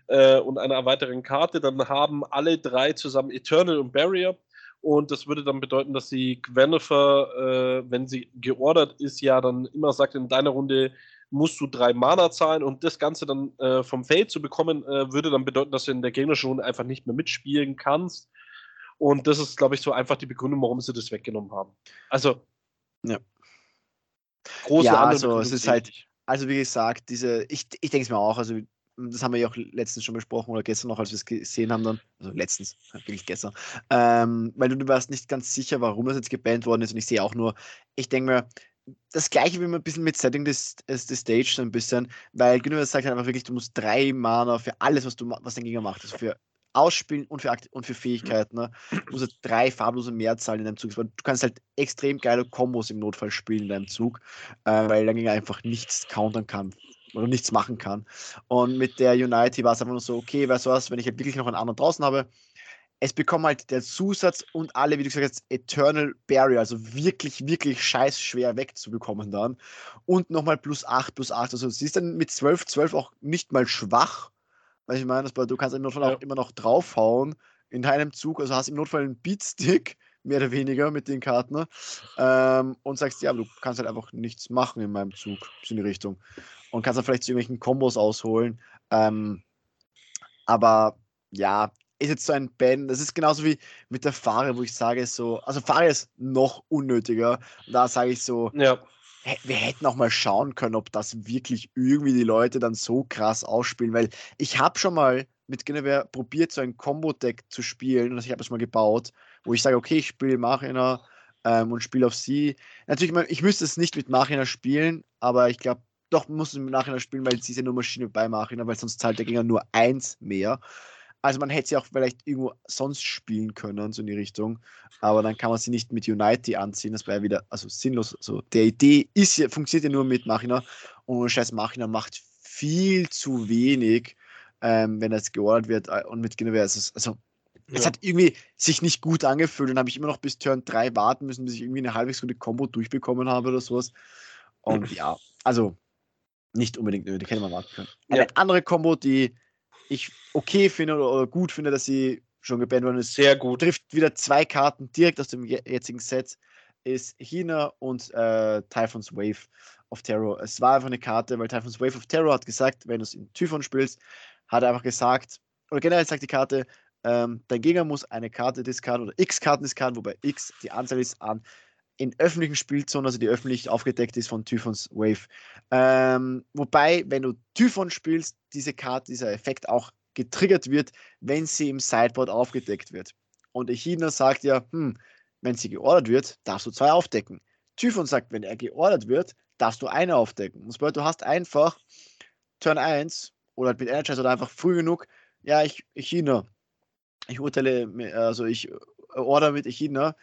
äh, und einer weiteren Karte, dann haben alle drei zusammen Eternal und Barrier. Und das würde dann bedeuten, dass die Gwenifer, äh, wenn sie geordert ist, ja dann immer sagt, in deiner Runde musst du drei Mana zahlen und das Ganze dann äh, vom Feld zu bekommen, äh, würde dann bedeuten, dass du in der gegnerischen Runde einfach nicht mehr mitspielen kannst. Und das ist, glaube ich, so einfach die Begründung, warum sie das weggenommen haben. Also, Ja. große Ja, also, es ist halt-. Also wie gesagt, diese, ich, ich denke es mir auch, also das haben wir ja auch letztens schon besprochen oder gestern noch, als wir es gesehen haben dann, also letztens, wirklich gestern, ähm, weil du, du warst nicht ganz sicher, warum das jetzt gebannt worden ist und ich sehe auch nur, ich denke mir, das gleiche wie man ein bisschen mit Setting des, des, Stage so ein bisschen, weil Günther sagt halt einfach wirklich, du musst drei Mana für alles, was du was dein Gegner macht, also für Ausspielen und für, Akt und für Fähigkeiten, ne? du musst halt drei farblose Mehrzahl in deinem Zug. Du kannst halt extrem geile Kombos im Notfall spielen in deinem Zug, äh, weil dein Gegner einfach nichts countern kann oder nichts machen kann. Und mit der Unity war es einfach nur so, okay, weißt du was, wenn ich halt wirklich noch einen anderen draußen habe, es bekommen halt der Zusatz und alle, wie du gesagt hast, Eternal Barrier, also wirklich, wirklich scheiß schwer wegzubekommen dann. Und nochmal plus 8, plus 8. Also sie ist dann mit 12, 12 auch nicht mal schwach. Weil ich meine, du kannst im Notfall Ja. auch immer noch draufhauen in deinem Zug. Also hast im Notfall einen Beatstick, mehr oder weniger mit den Karten. Ähm, und sagst, ja, aber du kannst halt einfach nichts machen in meinem Zug, so in die Richtung. Und kannst dann vielleicht zu irgendwelchen Kombos ausholen. Ähm, aber ja, ist jetzt so ein Ban. Das ist genauso wie mit der Fahre, wo ich sage so, also Fahre ist noch unnötiger. Da sage ich so, Ja, wir hätten auch mal schauen können, ob das wirklich irgendwie die Leute dann so krass ausspielen, weil ich habe schon mal mit Guinevere probiert, so ein Combo-Deck zu spielen und ich habe es mal gebaut, wo ich sage, okay, ich spiele Machina ähm, und spiele auf sie. Natürlich, ich müsste es nicht mit Machina spielen, aber ich glaube, doch muss es mit Machina spielen, weil sie ist ja nur Maschine bei Machina, weil sonst zahlt der Gegner nur eins mehr. Also man hätte sie auch vielleicht irgendwo sonst spielen können, so in die Richtung. Aber dann kann man sie nicht mit Unity anziehen. Das wäre wieder also sinnlos. Also der Idee ist ja, funktioniert ja nur mit Machina. Und scheiß Machina macht viel zu wenig, ähm, wenn das geordert wird. äh, Und mit Guinevere ist es, also es Ja. hat irgendwie sich nicht gut angefühlt. Dann habe ich immer noch bis Turn 3 warten müssen, bis ich irgendwie eine halbwegs gute Combo durchbekommen habe oder sowas. Und ja, also nicht unbedingt nötig, hätte man warten können. Eine Ja. andere Combo, die ich okay finde oder, oder gut finde, dass sie schon gebannt worden ist, sehr gut. trifft wieder zwei Karten direkt aus dem je- jetzigen Set, ist Hina und äh, Typhon's Wave of Terror. Es war einfach eine Karte, weil Typhon's Wave of Terror hat gesagt, wenn du es in Typhon spielst, hat er einfach gesagt, oder generell sagt die Karte, ähm, dein Gegner muss eine Karte discarden oder x Karten discarden, wobei x die Anzahl ist an in öffentlichen Spielzonen, also die öffentlich aufgedeckt ist von Typhons Wave. Ähm, wobei, wenn du Typhon spielst, diese Karte, dieser Effekt auch getriggert wird, wenn sie im Sideboard aufgedeckt wird. Und Echidna sagt ja, hm, wenn sie geordert wird, darfst du zwei aufdecken. Typhon sagt, wenn er geordert wird, darfst du eine aufdecken. Das bedeutet, du hast einfach Turn 1 oder halt mit Energize oder einfach früh genug, ja, ich, Echidna, ich urteile, also ich äh, order mit Echidna,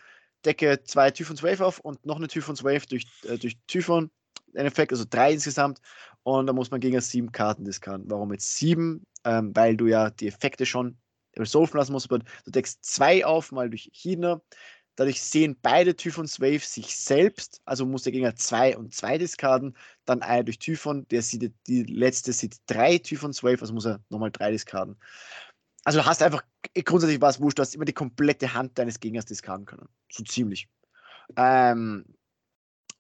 decke zwei Typhons Wave auf und noch eine Typhons Wave durch, äh, durch Typhon, ein Effekt, also drei insgesamt. Und da muss man gegen sieben Karten diskarden. Warum jetzt sieben? Ähm, weil du ja die Effekte schon resolven lassen musst. Du deckst zwei auf, mal durch Echidna. Dadurch sehen beide Typhons Wave sich selbst, also muss der Gegner zwei und zwei diskarden, dann eine durch Typhon, der sieht, die letzte sieht drei Typhons Wave, also muss er nochmal drei diskarden. Also du hast einfach grundsätzlich was wurscht, du hast immer die komplette Hand deines Gegners diskarden können. So ziemlich. Ähm,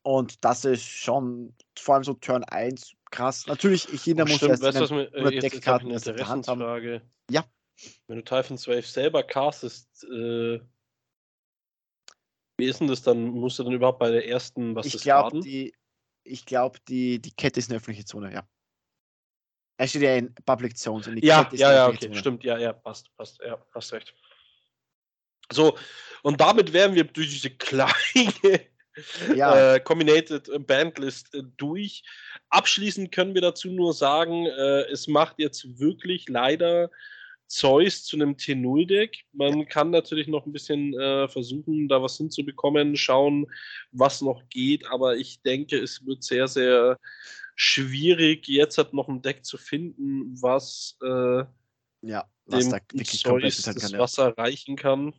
und das ist schon vor allem so Turn 1 krass. Natürlich, jeder Oh, muss stimmt, erst weißt in was mir, äh, jetzt, jetzt eine erst in der Hand haben. Interessensfrage. Ja. Wenn du Typhon's Wave selber castest, äh, wie ist denn das dann? Musst du dann überhaupt bei der ersten was Ich das glaube, die, ich glaub, die, die Kette ist eine öffentliche Zone, ja. Er steht ja in Public Zones und die Ja, ja, ja, okay, Zone. stimmt, ja, ja, passt, passt, ja, hast recht. So, und damit wären wir durch diese kleine Ja. äh, Combinated Bandlist äh, durch. Abschließend können wir dazu nur sagen, äh, es macht jetzt wirklich leider Zeus zu einem T0-Deck. Man kann natürlich noch ein bisschen äh, versuchen, da was hinzubekommen, schauen, was noch geht, aber ich denke, es wird sehr, sehr schwierig, jetzt halt noch ein Deck zu finden, was äh, ja, was dem da wirklich Zeus das kann. Ja. Wasser reichen kann.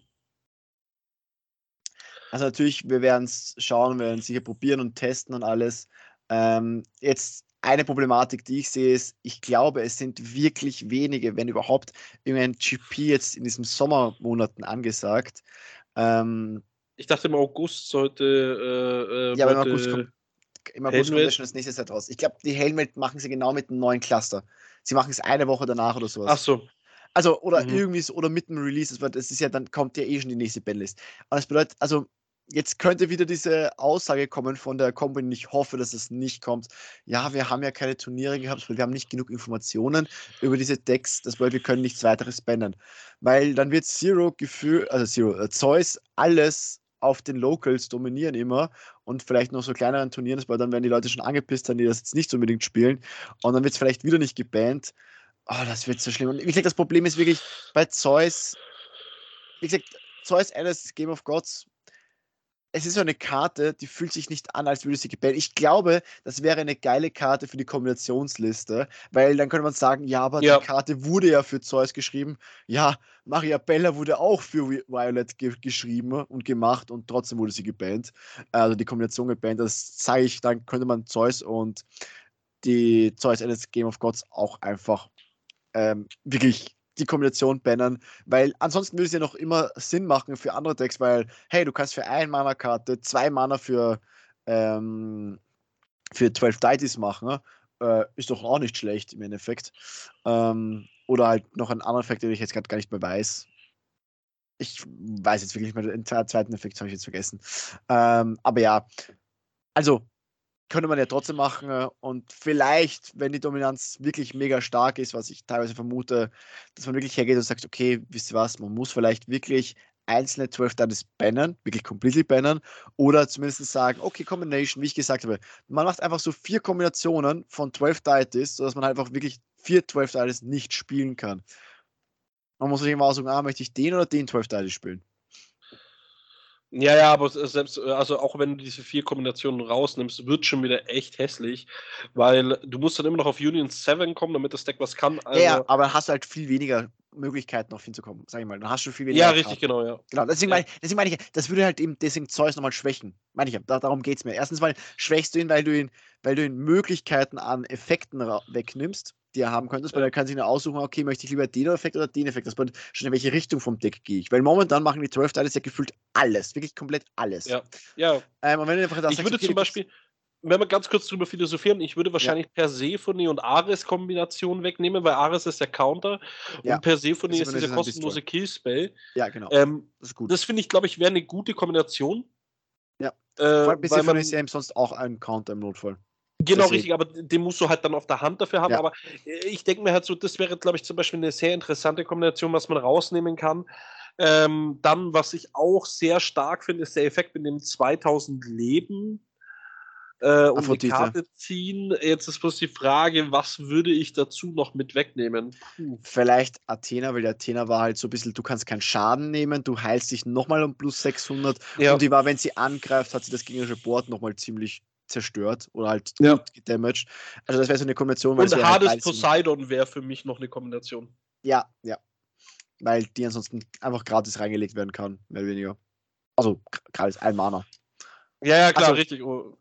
Also natürlich, wir werden es schauen, wir werden sicher probieren und testen und alles. Ähm, jetzt eine Problematik, die ich sehe, ist, ich glaube, es sind wirklich wenige, wenn überhaupt, irgendein GP jetzt in diesen Sommermonaten angesagt. Ähm, Ich dachte im August sollte. Äh, äh, ja, aber im August kommt, im August kommt ja Helmet. schon das nächste Set raus. Ich glaube, die Helmet machen sie genau mit einem neuen Cluster. Sie machen es eine Woche danach oder sowas. Ach so. Also, oder Mhm. irgendwie so, oder mit dem Release, das, ist ja, dann kommt ja eh schon die nächste Bandlist. Und das bedeutet, also, jetzt könnte wieder diese Aussage kommen von der Company, ich hoffe, dass es nicht kommt. Ja, wir haben ja keine Turniere gehabt, weil wir haben nicht genug Informationen über diese Decks, das bedeutet, wir können nichts weiteres bannen. Weil dann wird Zero Gefühl, also Zero, äh, Zeus alles auf den Locals dominieren immer und vielleicht noch so kleineren Turnieren, bedeutet, dann werden die Leute schon angepisst sein, die das jetzt nicht unbedingt spielen und dann wird es vielleicht wieder nicht gebannt. Oh, das wird so schlimm. Und wie gesagt, das Problem ist wirklich bei Zeus, wie gesagt, Zeus Alice Game of Gods, es ist so eine Karte, die fühlt sich nicht an, als würde sie gebannt. Ich glaube, das wäre eine geile Karte für die Kombinationsliste, weil dann könnte man sagen, ja, aber Ja. die Karte wurde ja für Zeus geschrieben. Ja, Maria Bella wurde auch für Vi- Violet ge geschrieben und gemacht und trotzdem wurde sie gebannt. Also die Kombination gebannt, das sage ich, dann könnte man Zeus und die Zeus Alice Game of Gods auch einfach ähm, wirklich die Kombination bannen, weil ansonsten würde es ja noch immer Sinn machen für andere Decks, weil, hey, du kannst für ein Mana-Karte zwei Mana für, ähm, für 12 Deities machen, äh, ist doch auch nicht schlecht im Endeffekt. Ähm, oder halt noch einen anderen Effekt, den ich jetzt gerade gar nicht mehr weiß. Ich weiß jetzt wirklich nicht mehr, den zwe- zweiten Effekt habe ich jetzt vergessen. Ähm, aber ja, also könnte man ja trotzdem machen äh, und vielleicht, wenn die Dominanz wirklich mega stark ist, was ich teilweise vermute, dass man wirklich hergeht und sagt, okay, wisst ihr was, man muss vielleicht wirklich einzelne 12 Deities bannen, wirklich completely bannen oder zumindest sagen, okay, Combination, wie ich gesagt habe, man macht einfach so vier Kombinationen von 12 Deities, sodass man halt einfach wirklich vier 12 Deities nicht spielen kann. Man muss sich immer aussuchen, ah, möchte ich den oder den 12 Deities spielen. Ja, ja, aber selbst, äh, also auch wenn du diese vier Kombinationen rausnimmst, wird schon wieder echt hässlich, weil du musst dann immer noch auf Union 7 kommen, damit das Deck was kann. Also, ja, aber dann hast du halt viel weniger Möglichkeiten, auf hinzukommen, sag ich mal. Dann hast du viel weniger. ja, Karten. richtig, genau, ja. Genau, deswegen, Ja. meine, ich- deswegen meine ich, das würde halt eben deswegen Zeus nochmal schwächen. Meine ich, ja, da, darum geht es mir. Erstens mal schwächst du ihn, weil du ihn, weil du ihn Möglichkeiten an Effekten wegnimmst, die er haben könntest, weil er kann sich nur aussuchen, okay, möchte ich lieber den Effekt oder den Effekt. Das bedeutet schon, in welche Richtung vom Deck gehe ich. Weil momentan machen die 12 Teile ja gefühlt alles, wirklich komplett alles. Ja. Ja, Ähm, und wenn du einfach da ich sagst, würde okay, zum Beispiel, wenn wir ganz kurz drüber philosophieren, ich würde wahrscheinlich Persephone und Ares-Kombination wegnehmen, weil Ares ist der Counter Ja. und Persephone ist ist dieser kostenlose Killspell. Ja, genau. Ähm, das ist gut. das finde ich, glaube ich, wäre eine gute Kombination. Ja. Äh, Persephone ist ja eben sonst auch ein Counter im Notfall. Genau, Deswegen. richtig, aber den musst du halt dann auf der Hand dafür haben. Ja. Aber äh, ich denke mir halt so, das wäre, glaube ich, zum Beispiel eine sehr interessante Kombination, was man rausnehmen kann. Ähm, dann, was ich auch sehr stark finde, ist der Effekt mit dem 2000 Leben äh, und die Aphrodite. Karte ziehen. Jetzt ist bloß die Frage, was würde ich dazu noch mit wegnehmen? Puh. Vielleicht Athena, weil der Athena war halt so ein bisschen, du kannst keinen Schaden nehmen, du heilst dich nochmal um plus 600 Ja, und die war, wenn sie angreift, hat sie das gegnerische Board nochmal ziemlich zerstört oder halt Ja. gut gedamaged. Also das wäre so eine Kombination, weil es und wäre halt Hades beides- Poseidon wäre für mich noch eine Kombination. Ja, ja. Weil die ansonsten einfach gratis reingelegt werden kann, mehr oder weniger. Also gratis, ein Mana. Ja, ja, klar, Also- richtig. Oh,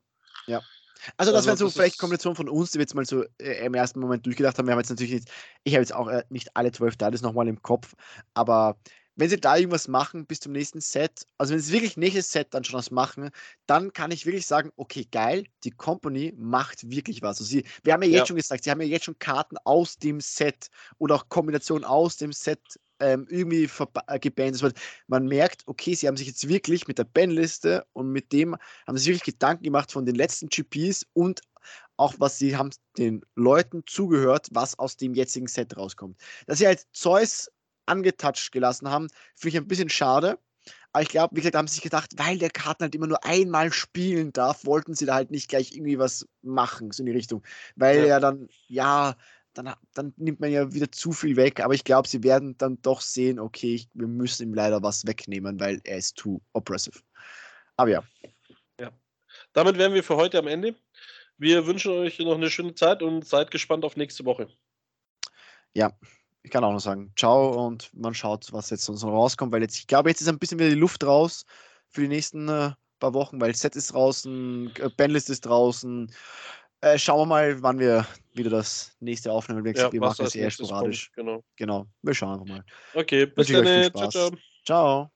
Also das Also wären so das vielleicht Kombinationen von uns, die wir jetzt mal so äh, im ersten Moment durchgedacht haben. Wir haben jetzt natürlich nicht, ich habe jetzt auch äh, nicht alle zwölf Teile nochmal im Kopf, aber wenn sie da irgendwas machen bis zum nächsten Set, also wenn sie wirklich nächstes Set dann schon was machen, dann kann ich wirklich sagen, okay, geil, die Company macht wirklich was. Also sie, wir haben ja jetzt Ja. schon gesagt, sie haben ja jetzt schon Karten aus dem Set oder auch Kombinationen aus dem Set ähm, irgendwie äh, gebannt. Heißt, man merkt, okay, sie haben sich jetzt wirklich mit der Banliste und mit dem haben sie sich wirklich Gedanken gemacht von den letzten GPs und auch was sie haben den Leuten zugehört, was aus dem jetzigen Set rauskommt. Dass sie halt Zeus angetouched gelassen haben, finde ich ein bisschen schade. Aber ich glaube, wie gesagt, haben sie sich gedacht, weil der Karten halt immer nur einmal spielen darf, wollten sie da halt nicht gleich irgendwie was machen, so in die Richtung. Weil Ja. ja dann, ja, dann, dann nimmt man ja wieder zu viel weg. Aber ich glaube, sie werden dann doch sehen, okay, ich, wir müssen ihm leider was wegnehmen, weil er ist too oppressive. Aber ja, Damit wären wir für heute am Ende. Wir wünschen euch noch eine schöne Zeit und seid gespannt auf nächste Woche. Ja, ich kann auch noch sagen, ciao und man schaut, was jetzt so rauskommt, weil jetzt, ich glaube, jetzt ist ein bisschen wieder die Luft raus für die nächsten äh, paar Wochen, weil Set ist draußen, äh, Bandlist ist draußen. Äh, schauen wir mal, wann wir wieder das nächste aufnehmen. Wir, Ja, wir machen das eher sporadisch. kommt, Genau. Genau, wir schauen einfach mal. Okay, bis dann. viel Ciao, Spaß. ciao. Ciao.